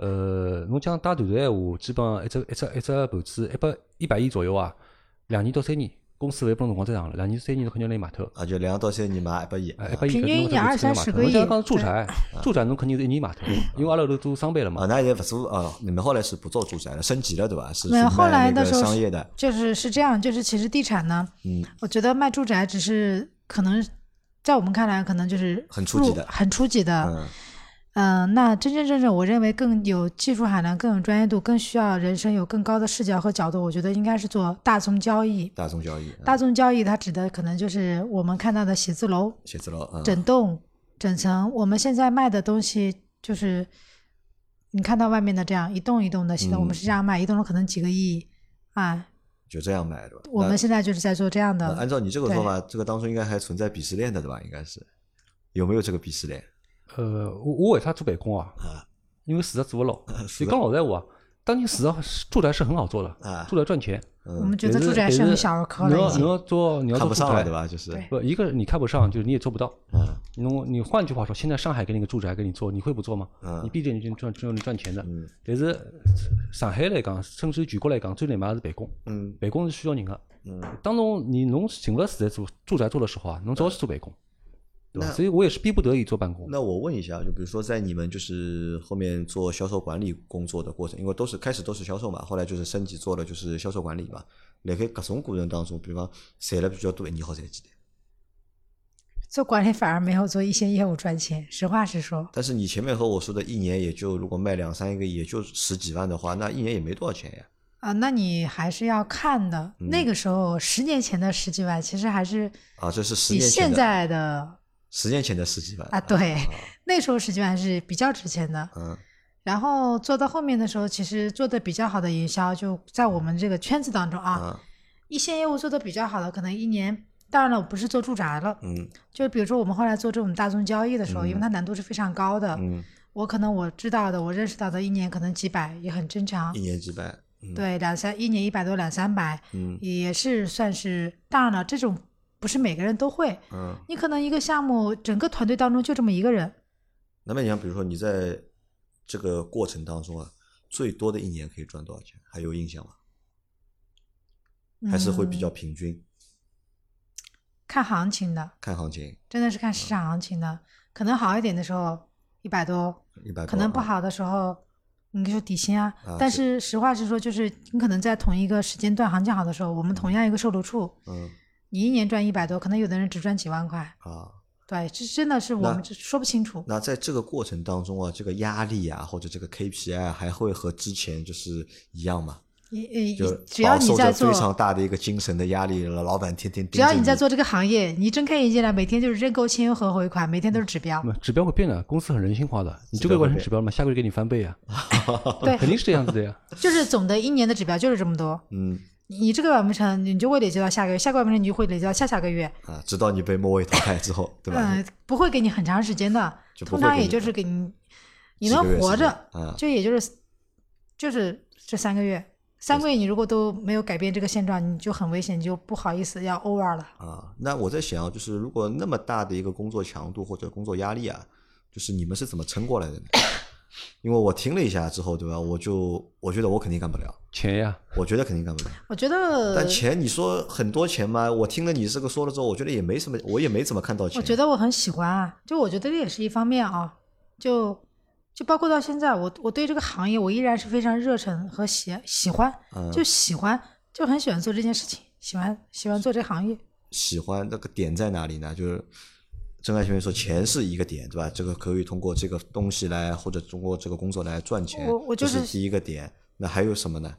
呃，侬讲带团的闲话，基本上一只一只一只盘子一百一百亿左右啊，两年到三年。公司会帮侬光再长了，两年三年侬肯定能买透。啊，就两到三年买一百亿，一百亿平均一年二三十个亿。我讲住宅，住宅侬肯定是一年买透，因为阿拉都做商办了嘛。啊，那也不做啊，你们后来是不做住宅了，升级了对吧？是没有后来的时候商业的，就是是这样，就是其实地产呢，嗯，我觉得卖住宅只是可能在我们看来可能就是很初级的，很初级的。嗯，那真真正正我认为更有技术含量、更有专业度、更需要人生有更高的视角和角度，我觉得应该是做大宗交易。大宗交易，大宗交易它指的可能就是我们看到的写字楼、写字楼、整栋、整层。我们现在卖的东西就是你看到外面的这样一栋一栋的，现在我们是这样卖，一栋楼可能几个亿啊，就这样卖对吧？我们现在就是在做这样的。按照你这个说法，这个当中应该还存在鄙视链的对吧？应该是有没有这个鄙视链？呃，我我为啥做办公啊？啊，因为事实做不牢。你讲老实话，当年事实住宅是很好做的，啊，住宅赚钱。我们觉得住宅是很小儿科了。你要你要做你要做住宅对吧？就是不一个你看不上，就是你也做不到。嗯，你你换句话说，现在上海给你个住宅给你做，你会不做吗？嗯，你必定就赚赚赚钱的。嗯，但是上海来讲，甚至于全国来讲，最难买的是办公。嗯，办公是需要人的。嗯，当侬你侬进入时代做住宅做的时候啊，侬只好去做办公。对吧？所以我也是逼不得已做办公。那我问一下，就比如说在你们就是后面做销售管理工作的过程，因为都是开始都是销售嘛，后来就是升级做了就是销售管理嘛。辣盖各种过程当中，比方赚了比较多，一年好赚几点？做管理反而没有做一线业务赚钱，实话实说。但是你前面和我说的一年也就如果卖两三个也就十几万的话，那一年也没多少钱呀。啊，那你还是要看的。那个时候十年前的十几万，其实还是啊，这是十年前。现在的。十年前的十几万啊，对，那时候十几万是比较值钱的。嗯，然后做到后面的时候，其实做的比较好的营销，就在我们这个圈子当中啊，一线业务做的比较好的，可能一年，当然了，我不是做住宅了，嗯，就比如说我们后来做这种大宗交易的时候，因为它难度是非常高的，嗯，我可能我知道的，我认识到的，一年可能几百也很正常，一年几百，对，两三，一年一百多两三百，嗯，也是算是，当然了，这种。不是每个人都会，嗯，你可能一个项目整个团队当中就这么一个人。那么你像比如说你在这个过程当中啊，最多的一年可以赚多少钱？还有印象吗？还是会比较平均？看行情的，看行情，真的是看市场行情的。可能好一点的时候一百多，一百多，可能不好的时候你就底薪啊。但是实话实说，就是你可能在同一个时间段行情好的时候，我们同样一个售楼处，嗯。你一年赚一百多，可能有的人只赚几万块啊。对，这真的是我们说不清楚。那在这个过程当中啊，这个压力啊，或者这个 KPI 还会和之前就是一样吗？就只要你在做非常大的一个精神的压力，老板天天只要你在做这个行业，你睁开眼睛来，每天就是认购签约和回款，每天都是指标。指标会变的，公司很人性化的，你这个月完成指标了嘛，下个月给你翻倍啊。对，肯定是这样子的呀。就是总的一年的指标就是这么多。嗯。你这个完不成，你就会累积到下个月；下个月完不成，你就会累积到下下个月。啊，直到你被末位淘汰之后，对吧？嗯，不会给你很长时间的，通常也就是给你，你能活着，就也就是就是这三个月。三个月你如果都没有改变这个现状，你就很危险，就不好意思要 over 了。啊，那我在想，就是如果那么大的一个工作强度或者工作压力啊，就是你们是怎么撑过来的呢？因为我听了一下之后，对吧？我就我觉得我肯定干不了钱呀，我觉得肯定干不了。我觉得，但钱你说很多钱吗？我听了你这个说了之后，我觉得也没什么，我也没怎么看到钱。我觉得我很喜欢啊，就我觉得这也是一方面啊，就就包括到现在，我我对这个行业我依然是非常热忱和喜喜欢，就喜欢，就很喜欢做这件事情，喜欢喜欢做这行业。喜欢那个点在哪里呢？就是。正爱前面说钱是一个点，对吧？这个可以通过这个东西来，或者通过这个工作来赚钱，这是第一个点。那还有什么呢？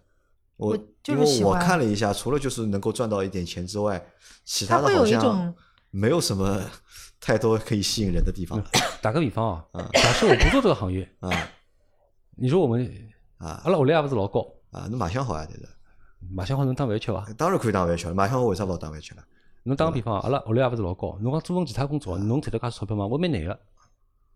我因为我看了一下，除了就是能够赚到一点钱之外，其他的好像没有什么太多可以吸引人的地方。打个比方啊，假设我不做这个行业啊，你说我们啊，阿拉学历也不是老高啊，那马相好啊，对的，马相好能当饭吃伐？当然可以当饭吃了，马相好为啥不当饭吃了？侬打个比方，阿拉学历也勿是老高，侬讲做份其他工作，侬赚到介许钞票吗？我蛮难个。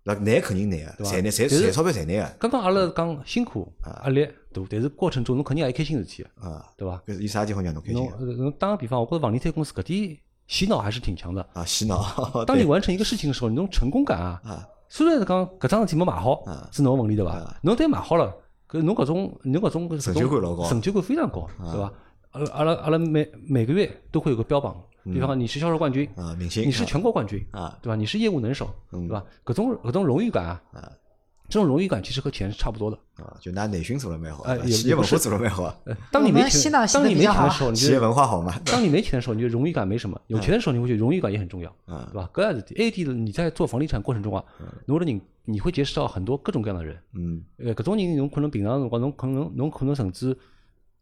那难肯定难个，赚难赚赚钞票赚难个。刚刚阿拉讲辛苦压力大，但是过程中侬肯定也有开心事体个，对伐？有啥地方让侬开心？侬侬打个比方，我觉着房地产公司搿点洗脑还是挺强的啊，洗脑。当你完成一个事情的时候，你种成功感啊，虽然是讲搿桩事体没买好，是侬问题对伐？侬但买好了，搿侬搿种侬搿种成就感老高，成就感非常高，对伐？阿拉阿拉阿拉每每个月都会有个标榜。比方说，你是销售冠军啊，明星，你是全国冠军啊，对吧？你是业务能手，对吧？各种各种荣誉感啊，这种荣誉感其实和钱是差不多的啊。就拿内训做的蛮好，企业文化做的蛮好。当你没钱，当你没钱的时候，企业文化好嘛？当你没钱的时候，你觉得荣誉感没什么；有钱的时候，你会觉得荣誉感也很重要，对吧？搿样子，A D 的你在做房地产过程中啊，侬的你你会结识到很多各种各样的人，嗯，呃，各种人侬可能平常辰光侬可能侬可能甚至。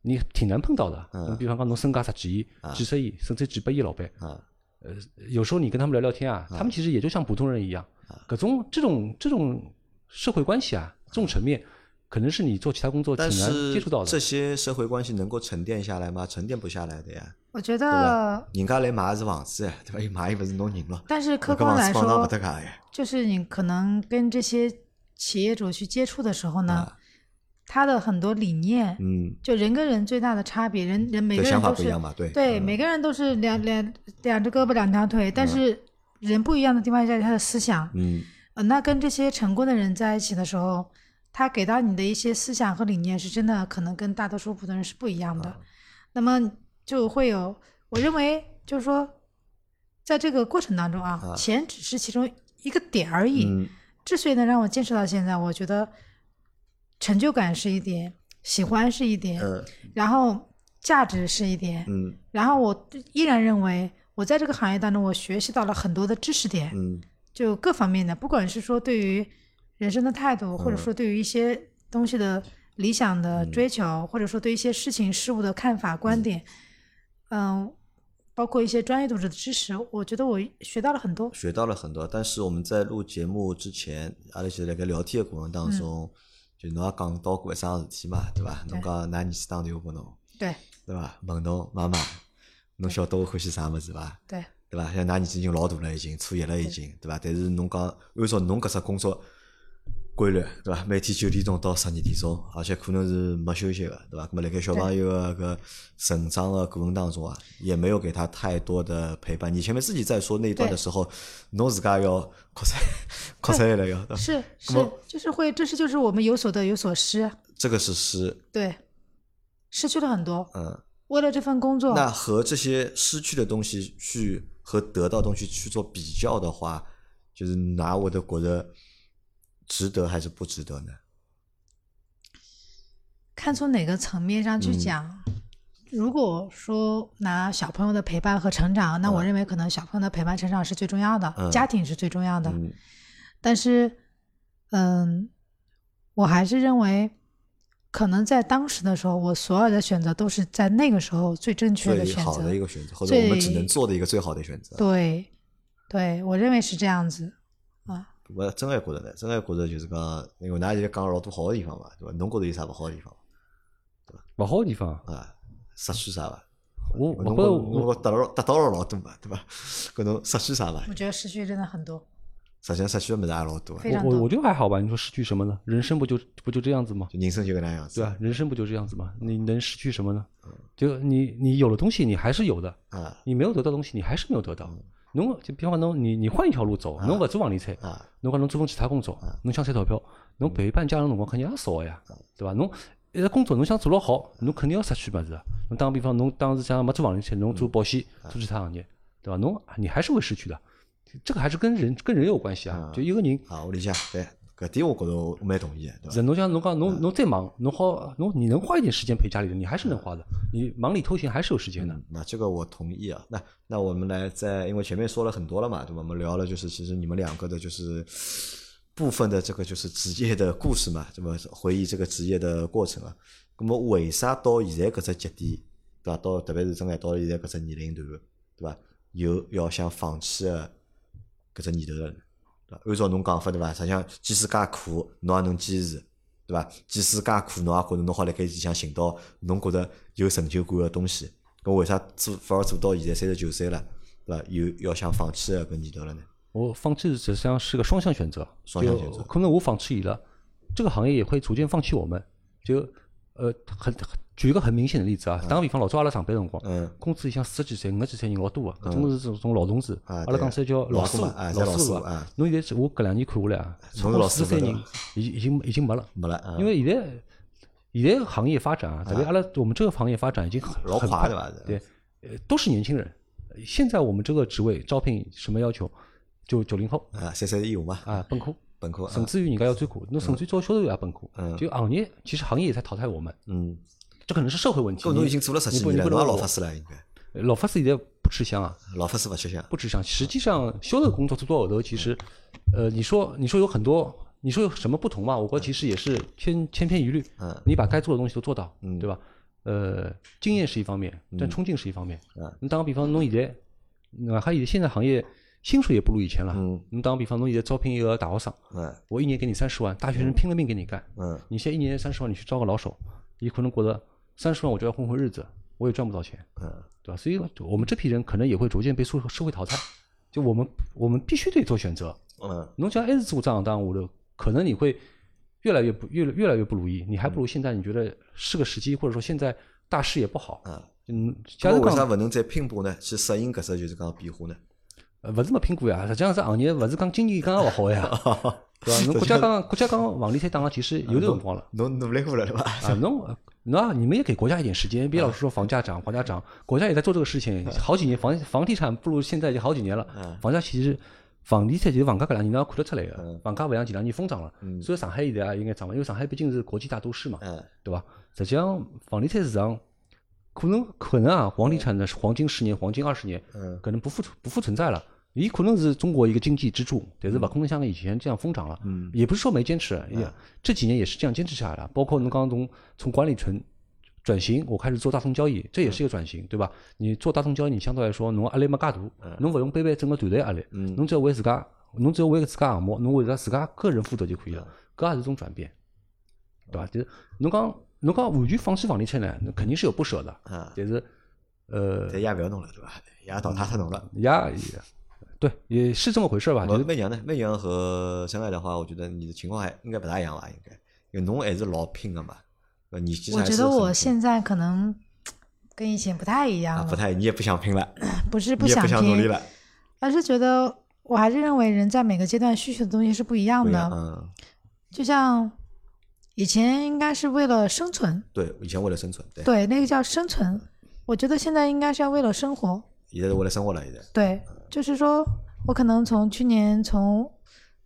你挺难碰到的，你比方讲，侬身价十几亿、几十亿，甚至几百亿老板，呃，有时候你跟他们聊聊天啊，他们其实也就像普通人一样，各种这种这种社会关系啊，这种层面，可能是你做其他工作挺难接触到的。这些社会关系能够沉淀下来吗？沉淀不下来的呀。我觉得，人家来买的是房子，对吧？又买又不是侬人了。但是客观来说，就是你可能跟这些企业主去接触的时候呢。他的很多理念，嗯，就人跟人最大的差别，人人每个人都是对对，每个人都是两两两只胳膊两条腿，但是人不一样的地方在于他的思想，嗯，呃，那跟这些成功的人在一起的时候，他给到你的一些思想和理念是真的可能跟大多数普通人是不一样的，那么就会有，我认为就是说，在这个过程当中啊，钱只是其中一个点而已，之所以能让我坚持到现在，我觉得。成就感是一点，喜欢是一点，然后价值是一点，嗯，然后我依然认为我在这个行业当中，我学习到了很多的知识点，嗯，就各方面的，不管是说对于人生的态度，或者说对于一些东西的理想的追求，或者说对一些事情事物的看法观点，嗯，包括一些专业度的知识，我觉得我学到了很多，学到了很多。但是我们在录节目之前，阿拉就在跟聊天的过程当中。就侬也讲到过一桩事体嘛，对伐？侬讲㑚儿子打电话拨侬，对，对伐？问侬妈妈，侬晓得我欢喜啥物事伐？对，对伐？像㑚儿子已经老大了，已经初一了，已经，对伐？但是侬讲按照侬搿只工作。规律对伐？每天九点钟到十二点钟，而且可能是没休息个，对伐？咾么辣盖小朋友个搿成长个过程当中啊，也没有给他太多的陪伴。你前面自己在说那一段的时候，侬自家要 扩散扩散了要。是是，就是会，这是就是我们有所得有所失。这个是失。对，失去了很多。嗯。为了这份工作。那和这些失去的东西去和得到东西去做比较的话，就是拿我的觉得。值得还是不值得呢？看从哪个层面上去讲。如果说拿小朋友的陪伴和成长，那我认为可能小朋友的陪伴成长是最重要的，家庭是最重要的。但是，嗯，我还是认为，可能在当时的时候，我所有的选择都是在那个时候最正确的选择，好的一个选择，或者我们只能做的一个最好的选择。对，对我认为是这样子啊。我真还觉得呢，真还觉得就是讲，因为㑚现在讲了老多好的地方嘛，对吧？侬觉得有啥不好的地方？对伐？勿好的地方啊，失去啥吧？我我我得了得到了老多嘛，对伐？搿侬失去啥伐？我觉得失去真的很多。实际上失去的物事也老多。我我觉得还好吧。你说失去什么呢？人生不就不就这样子吗？人生就搿能样子。对啊，人生不就这样子吗？你能失去什么呢？就你你有了东西，你还是有的啊。你没有得到东西，你还是没有得到。侬就比方侬，你你换一条路走，侬勿做房地产，侬讲侬做份其他工作，侬想赚钞票，侬陪伴家人辰光肯定也少个呀，对伐？侬一直工作，侬想做了好，侬肯定要失去物事。侬打个比方，侬当时像没做房地产，侬做保险，做其他行业，对伐？侬你还是会失去的，这个还是跟人跟人有关系啊。就一个人啊，我理解，对。搿点我觉着我蛮同意的，对伐？侬像侬讲侬侬再忙，侬好侬你能花一点时间陪家里人，你还是能花的。你忙里偷闲还是有时间的。那这个我同意啊。那那我们来在，因为前面说了很多了嘛，对吧？我们聊了就是其实你们两个的就是部分的这个就是职业的故事嘛，这么回忆这个职业的过程啊。那么为啥到现在搿只节点，对伐？到特别是正在到现在搿只年龄段，对伐？有要想放弃的搿只念头了？按照侬讲法对伐？实际上，即使介苦，侬也能坚持，对伐？即使介苦，侬也觉着侬好辣盖里向寻到侬觉着有成就感个东西。搿为啥做反而做到现在三十九岁了，对伐？有要想放弃个搿念头了呢？我放弃实际上是个双向选择，双向选择。可能我放弃伊了，这个行业也会逐渐放弃我们。就呃，很举一个很明显的例子啊，打个比方，老早阿拉上班辰光，工资里向四十几岁、五十几岁人老多个，搿种是这种老同志。阿拉讲起来叫老师傅，老师傅啊。侬现在我搿两年看下来啊，超四十岁人已已经已经没了，没了。因为现在现在行业发展啊，特别阿拉我们这个行业发展已经很老快对吧？对，呃，都是年轻人。现在我们这个职位招聘什么要求？就九零后啊，三三一五嘛啊，本科，本科，甚至于人家要专科，侬甚至于做销售也本科，就行业其实行业也在淘汰我们，嗯，这可能是社会问题。侬已经做了十几年了，老法师了应该。老法师现在不吃香啊，老法师不吃香，不吃香。实际上销售工作做到后头，其实，呃，你说你说有很多，你说有什么不同嘛？我国其实也是千千篇一律。嗯，你把该做的东西都做到，嗯，对吧？呃，经验是一方面，但冲劲是一方面。嗯，你打个比方，侬现在，那还有现在行业。薪水也不如以前了。嗯，你打个比方，侬现在招聘一个大学生，嗯，我一年给你三十万，大学生拼了命给你干。嗯，你现在一年三十万，你去招个老手，你可能觉得三十万我就要混混日子，我也赚不到钱。嗯，对吧？所以我们这批人可能也会逐渐被社社会淘汰。就我们我们必须得做选择。嗯，侬讲还是做这行当下头，可能你会越来越不越越来越不如意。你还不如现在，你觉得是个时机，或者说现在大势也不好。嗯，嗯，为啥不能再拼搏呢？去适应搿只就是讲变化呢？呃，勿是没拼过呀，实际上这行业勿是讲今年刚刚勿好呀，对伐？侬国家讲国家讲房地产打其实有辰光了，侬努力过了对伐？啊，侬侬你们也给国家一点时间，别老是说房价涨，房价涨，国家也在做这个事情，好几年房房地产不如现在已经好几年了，房价其实房地产就是房价搿两年侬要看得出来个，房价勿像前两年疯涨了，所以上海现在也应该涨了，因为上海毕竟是国际大都市嘛，对伐？实际上房地产市场可能可能啊，房地产的黄金十年、黄金二十年，可能不复不复存在了。伊可能是中国一个经济支柱，但是勿可能像以前这样疯涨了。嗯，也不是说没坚持，也这几年也是这样坚持下来了。包括侬刚刚从从管理层转型，我开始做大宗交易，这也是一个转型，对吧？你做大宗交易，你相对来说侬压力没介大，侬勿用背背整个团队压力，侬只要为自家，侬只要为自家项目，侬为了自家个人负责就可以了。搿也是种转变，对吧？就是侬讲侬讲完全放弃房地产呢，那肯定是有不舍的。嗯，但是呃，也勿要弄了，对吧？也淘汰脱侬了，也。对，也是这么回事吧。就是媚娘呢，媚娘和深爱的话，我觉得你的情况还应该不大一样吧？应该，因为侬还是老拼的嘛。你我觉得我现在可能跟以前不太一样了。不太，你也不想拼了。不是不想拼了，而是觉得我还是认为人在每个阶段需求的东西是不一样的。嗯。就像以前应该是为了生存。对，以前为了生存。对对，那个叫生存。我觉得现在应该是要为了生活。现在是为了生活了，现在。对。就是说，我可能从去年从，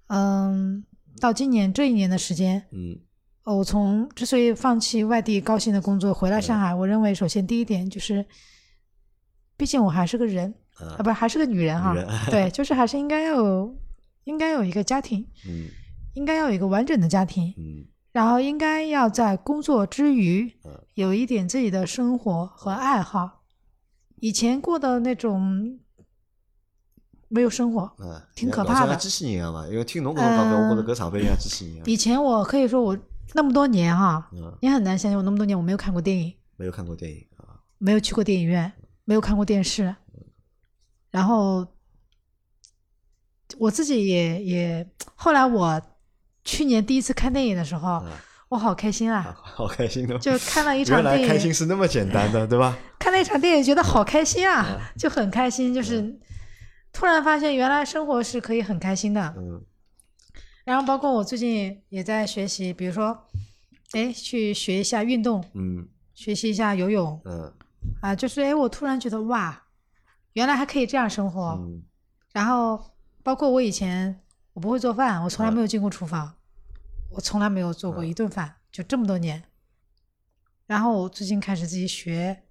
嗯，到今年这一年的时间，嗯，我从之所以放弃外地高薪的工作回来上海，我认为首先第一点就是，毕竟我还是个人，啊，不还是个女人哈，对，就是还是应该要有，应该有一个家庭，嗯，应该要有一个完整的家庭，嗯，然后应该要在工作之余，有一点自己的生活和爱好，以前过的那种。没有生活，嗯，挺可怕的。机器人一样嘛，因为听侬搿种讲法，我觉着搿上班像机器人一样。以前我可以说我那么多年哈，你很难相信我那么多年我没有看过电影，没有看过电影啊，没有去过电影院，没有看过电视，然后我自己也也后来我去年第一次看电影的时候，我好开心啊，好开心的，就看了一 场电影，开心是那么简单的，对吧？看了一场电影觉得好开心啊，就很开心，就是。突然发现，原来生活是可以很开心的。嗯。然后，包括我最近也在学习，比如说，哎，去学一下运动。嗯。学习一下游泳。嗯。啊，就是哎，我突然觉得哇，原来还可以这样生活。嗯。然后，包括我以前我不会做饭，我从来没有进过厨房，我从来没有做过一顿饭，就这么多年。然后我最近开始自己学。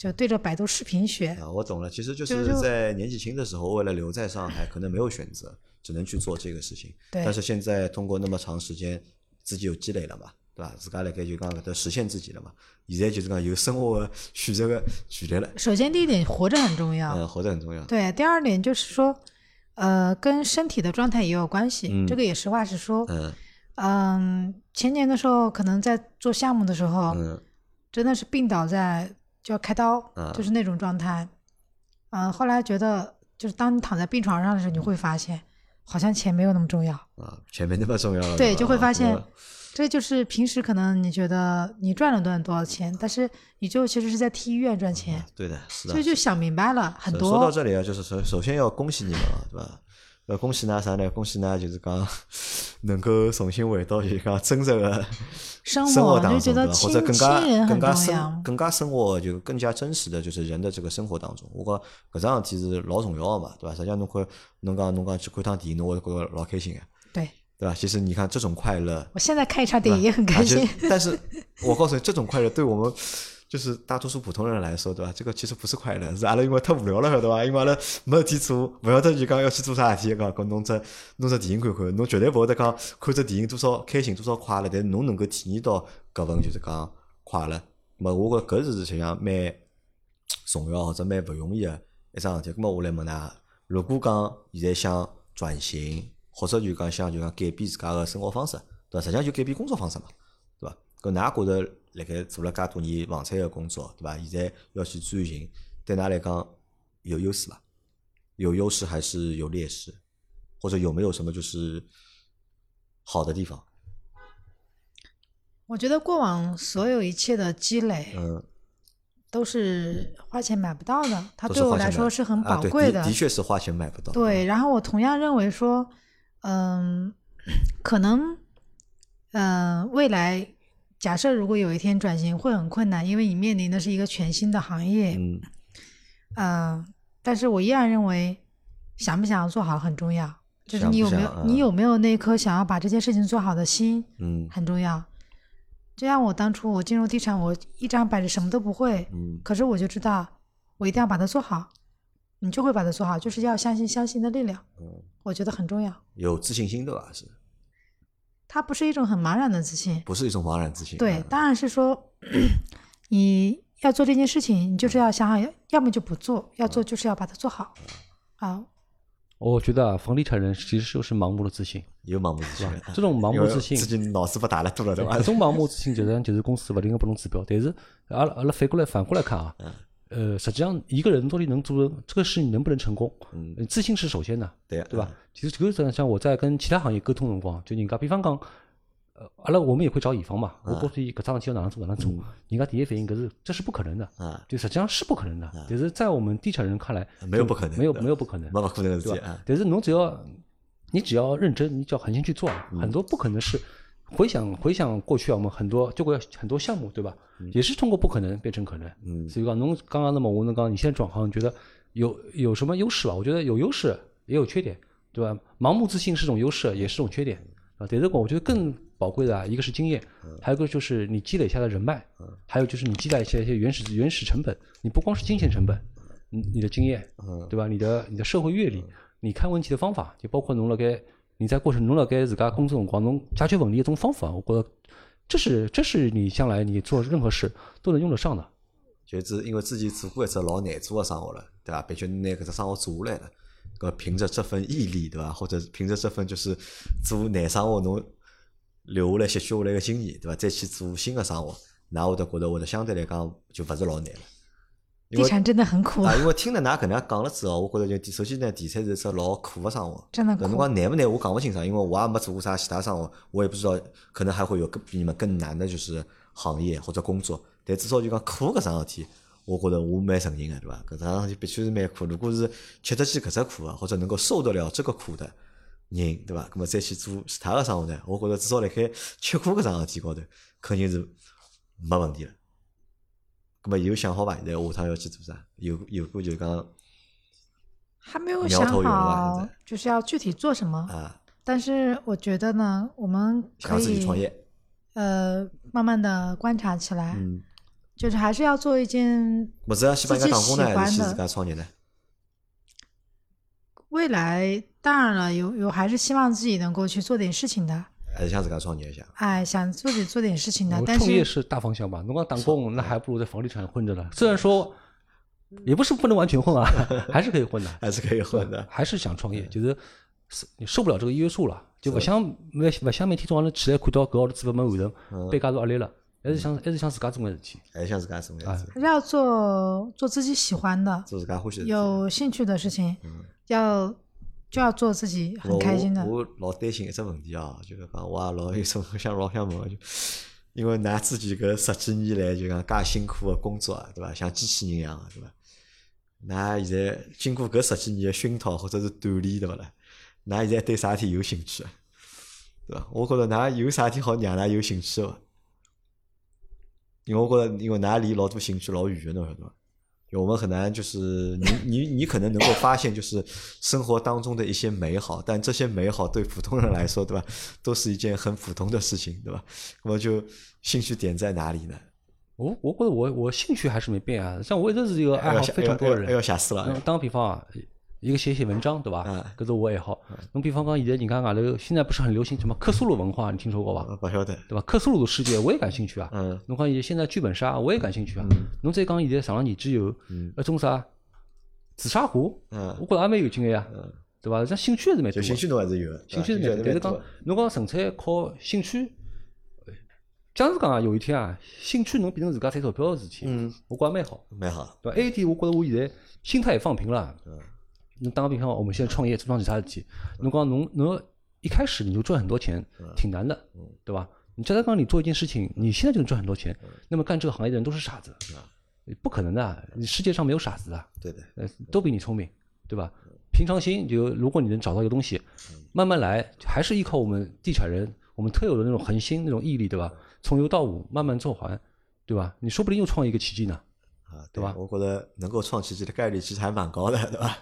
就对着百度视频学啊，我懂了。其实就是在年纪轻的时候，为了留在上海，可能没有选择，只能去做这个事情。对。但是现在通过那么长时间，自己有积累了嘛，对吧？自家辣盖就讲搿搭实现自己了嘛。现在就是讲有生活的选择的权利了。首先，第一点，活着很重要。嗯，活着很重要。对，第二点就是说，呃，跟身体的状态也有关系。嗯。这个也实话实说。嗯。嗯，前年的时候，可能在做项目的时候，嗯，真的是病倒在。就要开刀，就是那种状态。嗯，后来觉得就是当你躺在病床上的时候，你会发现，好像钱没有那么重要啊，钱没那么重要。对，就会发现，这就是平时可能你觉得你赚了多少多少钱，但是你就其实是在替医院赚钱。对的，是的。所以就想明白了很多。说到这里啊，就是首首先要恭喜你们啊，对吧？要，恭喜呢啥呢？恭喜呢，就是讲能够重新回到就是讲真实的生活当中，或者更加更加生更加生活就更加真实的就是人的这个生活当中。我觉搿桩事体是老重要个嘛，对吧？实际上侬看侬讲侬讲去看趟电影，侬会觉着老开心个，对对吧？其实你看这种快乐，我现在看一场电影也很开心。但是，我告诉你，这种快乐对我们。就是大多数普通人来说，对吧？这个其实不是快乐，是阿拉因为太无聊了，晓得伐？因为阿拉没事体做，勿晓得就讲要去做啥事体，讲搿弄只弄只电影看看，侬绝对勿会得讲看只电影多少开心多少快乐，但是侬能够体验到搿份就是讲快乐。么我觉搿是实际上蛮重要或者蛮勿容易个一桩事体。咁么我来问㑚，如果讲现在想转型，或者就讲想就讲改变自家个生活方式，对伐？实际上就改变工作方式嘛，对伐？搿㑚觉着？辣盖做了介多年房产个工作，对伐？现在要去转型，对㑚来讲有优势伐？有优势还是有劣势？或者有没有什么就是好的地方？我觉得过往所有一切的积累，嗯，都是花钱买不到的。它对我来说是很宝贵的，的确是花钱买不到。对，然后我同样认为说，嗯，可能，嗯，未来。假设如果有一天转型会很困难，因为你面临的是一个全新的行业，嗯，呃，但是我依然认为，想不想要做好很重要，就是你有没有你有没有那颗想要把这件事情做好的心，嗯，很重要。就像我当初我进入地产，我一张白纸什么都不会，嗯，可是我就知道我一定要把它做好，你就会把它做好，就是要相信相信的力量，嗯，我觉得很重要，有自信心的吧是。它不是一种很茫然的自信，不是一种茫然自信。对，当然是说，你要做这件事情，你就是要想好，要要么就不做，要做就是要把它做好。好，我觉得啊，房地产人其实就是盲目的自信，有盲目自信。这种盲目自信，自己脑子不大了多了，对吧？这种盲目自信就是就是公司不停的不同指标，但是阿拉阿拉反过来反过来看啊。呃，实际上一个人到底能做这个事，能不能成功？嗯，自信是首先的，对呀对吧？其实这个像我在跟其他行业沟通辰光，就人家比方讲，呃，阿拉我们也会找乙方嘛。我告诉伊搿桩事体要哪能做哪能做，人家第一反应搿是这是不可能的，啊，就实际上是不可能的。但是在我们地产人看来，没有不可能，没有没有不可能，没有可能的事体。但是侬只要你只要认真，你只要狠心去做，很多不可能是。回想回想过去啊，我们很多就会很多项目，对吧？也是通过不可能变成可能。嗯，所以讲，侬刚刚那么我能讲，你现在转行，你觉得有有什么优势吧？我觉得有优势，也有缺点，对吧？盲目自信是种优势，也是种缺点啊。对这个，我觉得更宝贵的啊，一个是经验，还有一个就是你积累下的人脉，还有就是你积累下一些原始原始成本。你不光是金钱成本，你你的经验，对吧？你的你的社会阅历，你看问题的方法，就包括侬了该。你在过程中了该自家工作辰光，侬解决问题一种方法，我觉得这是这是你将来你做任何事都能用得上的。就是因为自己做过一只老难做的生活了，对吧？并且拿搿只生活做下来了，搿凭着这份毅力，对吧？或者凭着这份就是做难生活侬留下来、吸取下来的经验，对吧？再去做新的生活，那会得觉得会得相对来讲就勿是老难了。地产真的很苦啊！因为听了㑚搿能样讲了之后，我觉着就首先呢，地产是只老苦个生活。真的苦。侬讲难不难？我讲勿清爽，因为我也没做过啥其他生活，我也不知道，可能还会有更比你们更难的，就是行业或者工作。但至少就讲苦搿桩事体，我觉着我蛮承认个，对伐？搿桩事体必须是蛮苦。如果是吃得起搿只苦个，或者能够受得了这个苦的人，对伐？葛末再去做其他个生活呢？我觉着至少辣盖吃苦搿桩事体高头，肯定是没问题了。那么有想好伐？现在下趟要去做啥？有有过就讲，还没有想好，就是要具体做什么啊？但是我觉得呢，我们可以创业，呃，慢慢的观察起来，嗯，就是还是要做一件不是自己喜欢的。自家创业呢？未来当然了，有有还是希望自己能够去做点事情的。还是想自家创业一下。哎，想自己做点事情的，但是创业是大方向吧？侬讲打工，那还不如在房地产混着呢。虽然说，也不是不能完全混啊，还是可以混的，还是可以混的。还是想创业，就是你受不了这个约束了，就不想每不想每天早上起来看到搿号头资本没完成，被加入压力了，还是想还是想自家做眼事体，还是想自家做眼事体，还是要做做自己喜欢的，做自家欢喜、有兴趣的事情，要就要做自己很开心的。我老担心一只问题啊，就是讲我也老有种想老想问，就因为㑚自己搿十几年来就讲介辛苦个工作，对伐？像机器人一样，对伐？㑚现在经过搿十几年个熏陶或者是锻炼，对勿啦？㑚现在对啥体有兴趣？对伐？我觉着㑚有啥体好让㑚有兴趣伐？因为我觉着，因为㑚离老多兴趣老远的，侬晓得伐？我们很难就是你你你可能能够发现，就是生活当中的一些美好，但这些美好对普通人来说，对吧？都是一件很普通的事情，对吧？那么就兴趣点在哪里呢？我我觉得我我兴趣还是没变啊，像我一直是一个爱好非常多的人。要吓死了！打个比方啊。一个写写文章，对伐？搿是我爱好。侬比方讲，现在人家外头现在不是很流行什么克苏鲁文化，你听说过伐？勿晓得，对伐？克苏鲁的世界我也感兴趣啊。嗯。侬讲现在剧本杀我也感兴趣啊。侬再讲现在上了年纪有一种啥紫砂壶，嗯，我觉着也蛮有劲个呀，对伐？像兴趣还是蛮多。兴趣侬还是有，兴趣是蛮多。但是讲侬讲纯粹靠兴趣，假如讲啊，有一天啊，兴趣能变成自家赚钞票个事体，嗯，我觉着蛮好，蛮好。对吧？还一点，我觉着我现在心态也放平了。嗯。侬打个比方，我们现在创业做桩其他事体，侬讲侬侬一开始你就赚很多钱，挺难的，对吧？你假如讲你做一件事情，你现在就能赚很多钱，那么干这个行业的人都是傻子，不可能的，你世界上没有傻子的，对的，呃，都比你聪明，对吧？平常心就如果你能找到一个东西，慢慢来，还是依靠我们地产人我们特有的那种恒心、那种毅力，对吧？从有到无，慢慢做还，对吧？你说不定又创一个奇迹呢，啊，对吧？我觉得能够创奇迹的概率其实还蛮高的，对吧？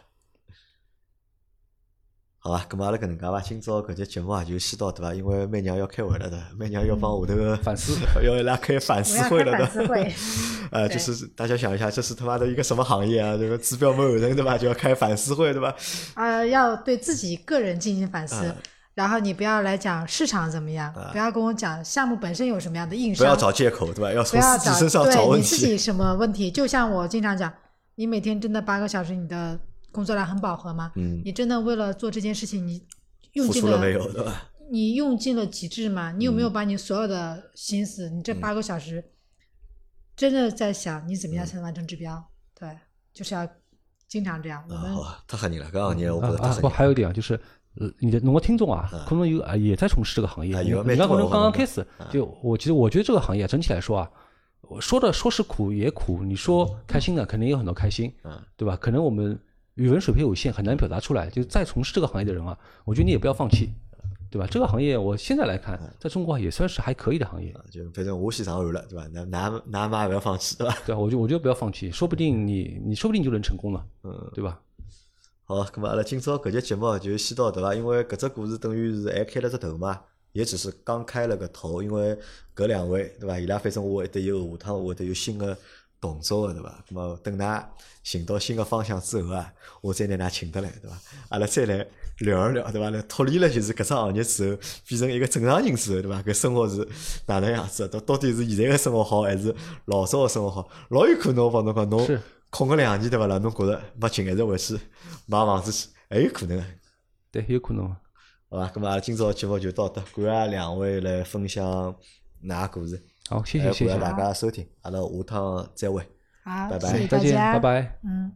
好吧，咁么阿拉搿能介伐？今朝搿节节目啊就先到对伐？因为媚娘要开会了的，媚娘要帮下头个反思，要伊拉开反思会了的。反思会。呃，就是大家想一下，这是他妈的一个什么行业啊？这个指标没有人对吧？就要开反思会对吧？啊，要对自己个人进行反思，然后你不要来讲市场怎么样，不要跟我讲项目本身有什么样的硬伤，不要找借口对吧？要从自己身上找问题。你自己什么问题？就像我经常讲，你每天真的八个小时，你的工作量很饱和吗？嗯。你真的为了做这件事情，你。用尽了没有，对吧？你用尽了极致吗？你有没有把你所有的心思，你这八个小时，真的在想你怎么样才能完成指标？对，就是要经常这样。我们太吓人了，刚刚你我啊不，还有一点就是，呃，你的我听众啊，可能有啊也在从事这个行业。你看，可能刚刚开始，就我其实我觉得这个行业整体来说啊，我说的说是苦也苦，你说开心的肯定有很多开心，嗯，对吧？可能我们。语文水平有限，很难表达出来。就再从事这个行业的人啊，我觉得你也不要放弃，对吧？这个行业我现在来看，在中国也算是还可以的行业。就反正我先上岸了，对吧？那哪哪妈也不要放弃，对吧？对，我就我觉得不要放弃，说不定你你说不定就能成功了，嗯，对吧？好，那么阿拉今朝搿节节目就先到对伐？因为搿只故事等于是还开了只头嘛，也只是刚开了个头。因为搿两位对伐？伊拉反正我会得有下趟会得有新的。动作个对伐？那么等㑚寻到新个方向之后啊，我再拿㑚请得来对伐？阿拉再来聊一聊对伐？来脱离了就是搿只行业之后，变成一个正常人之后对伐？搿生活是哪能样子？到到底是现在个生活好，还是老早个生活好？老有可能我帮侬讲，侬空个两年对伐？啦，侬觉着没劲，还是回去买房子去，还有可能。对，有可能。好吧，咁嘛，今朝节目就到这，感谢两位来分享㑚故事。好，谢谢谢谢。大家收听，阿拉下趟再会，好，拜拜，再见，拜拜，嗯。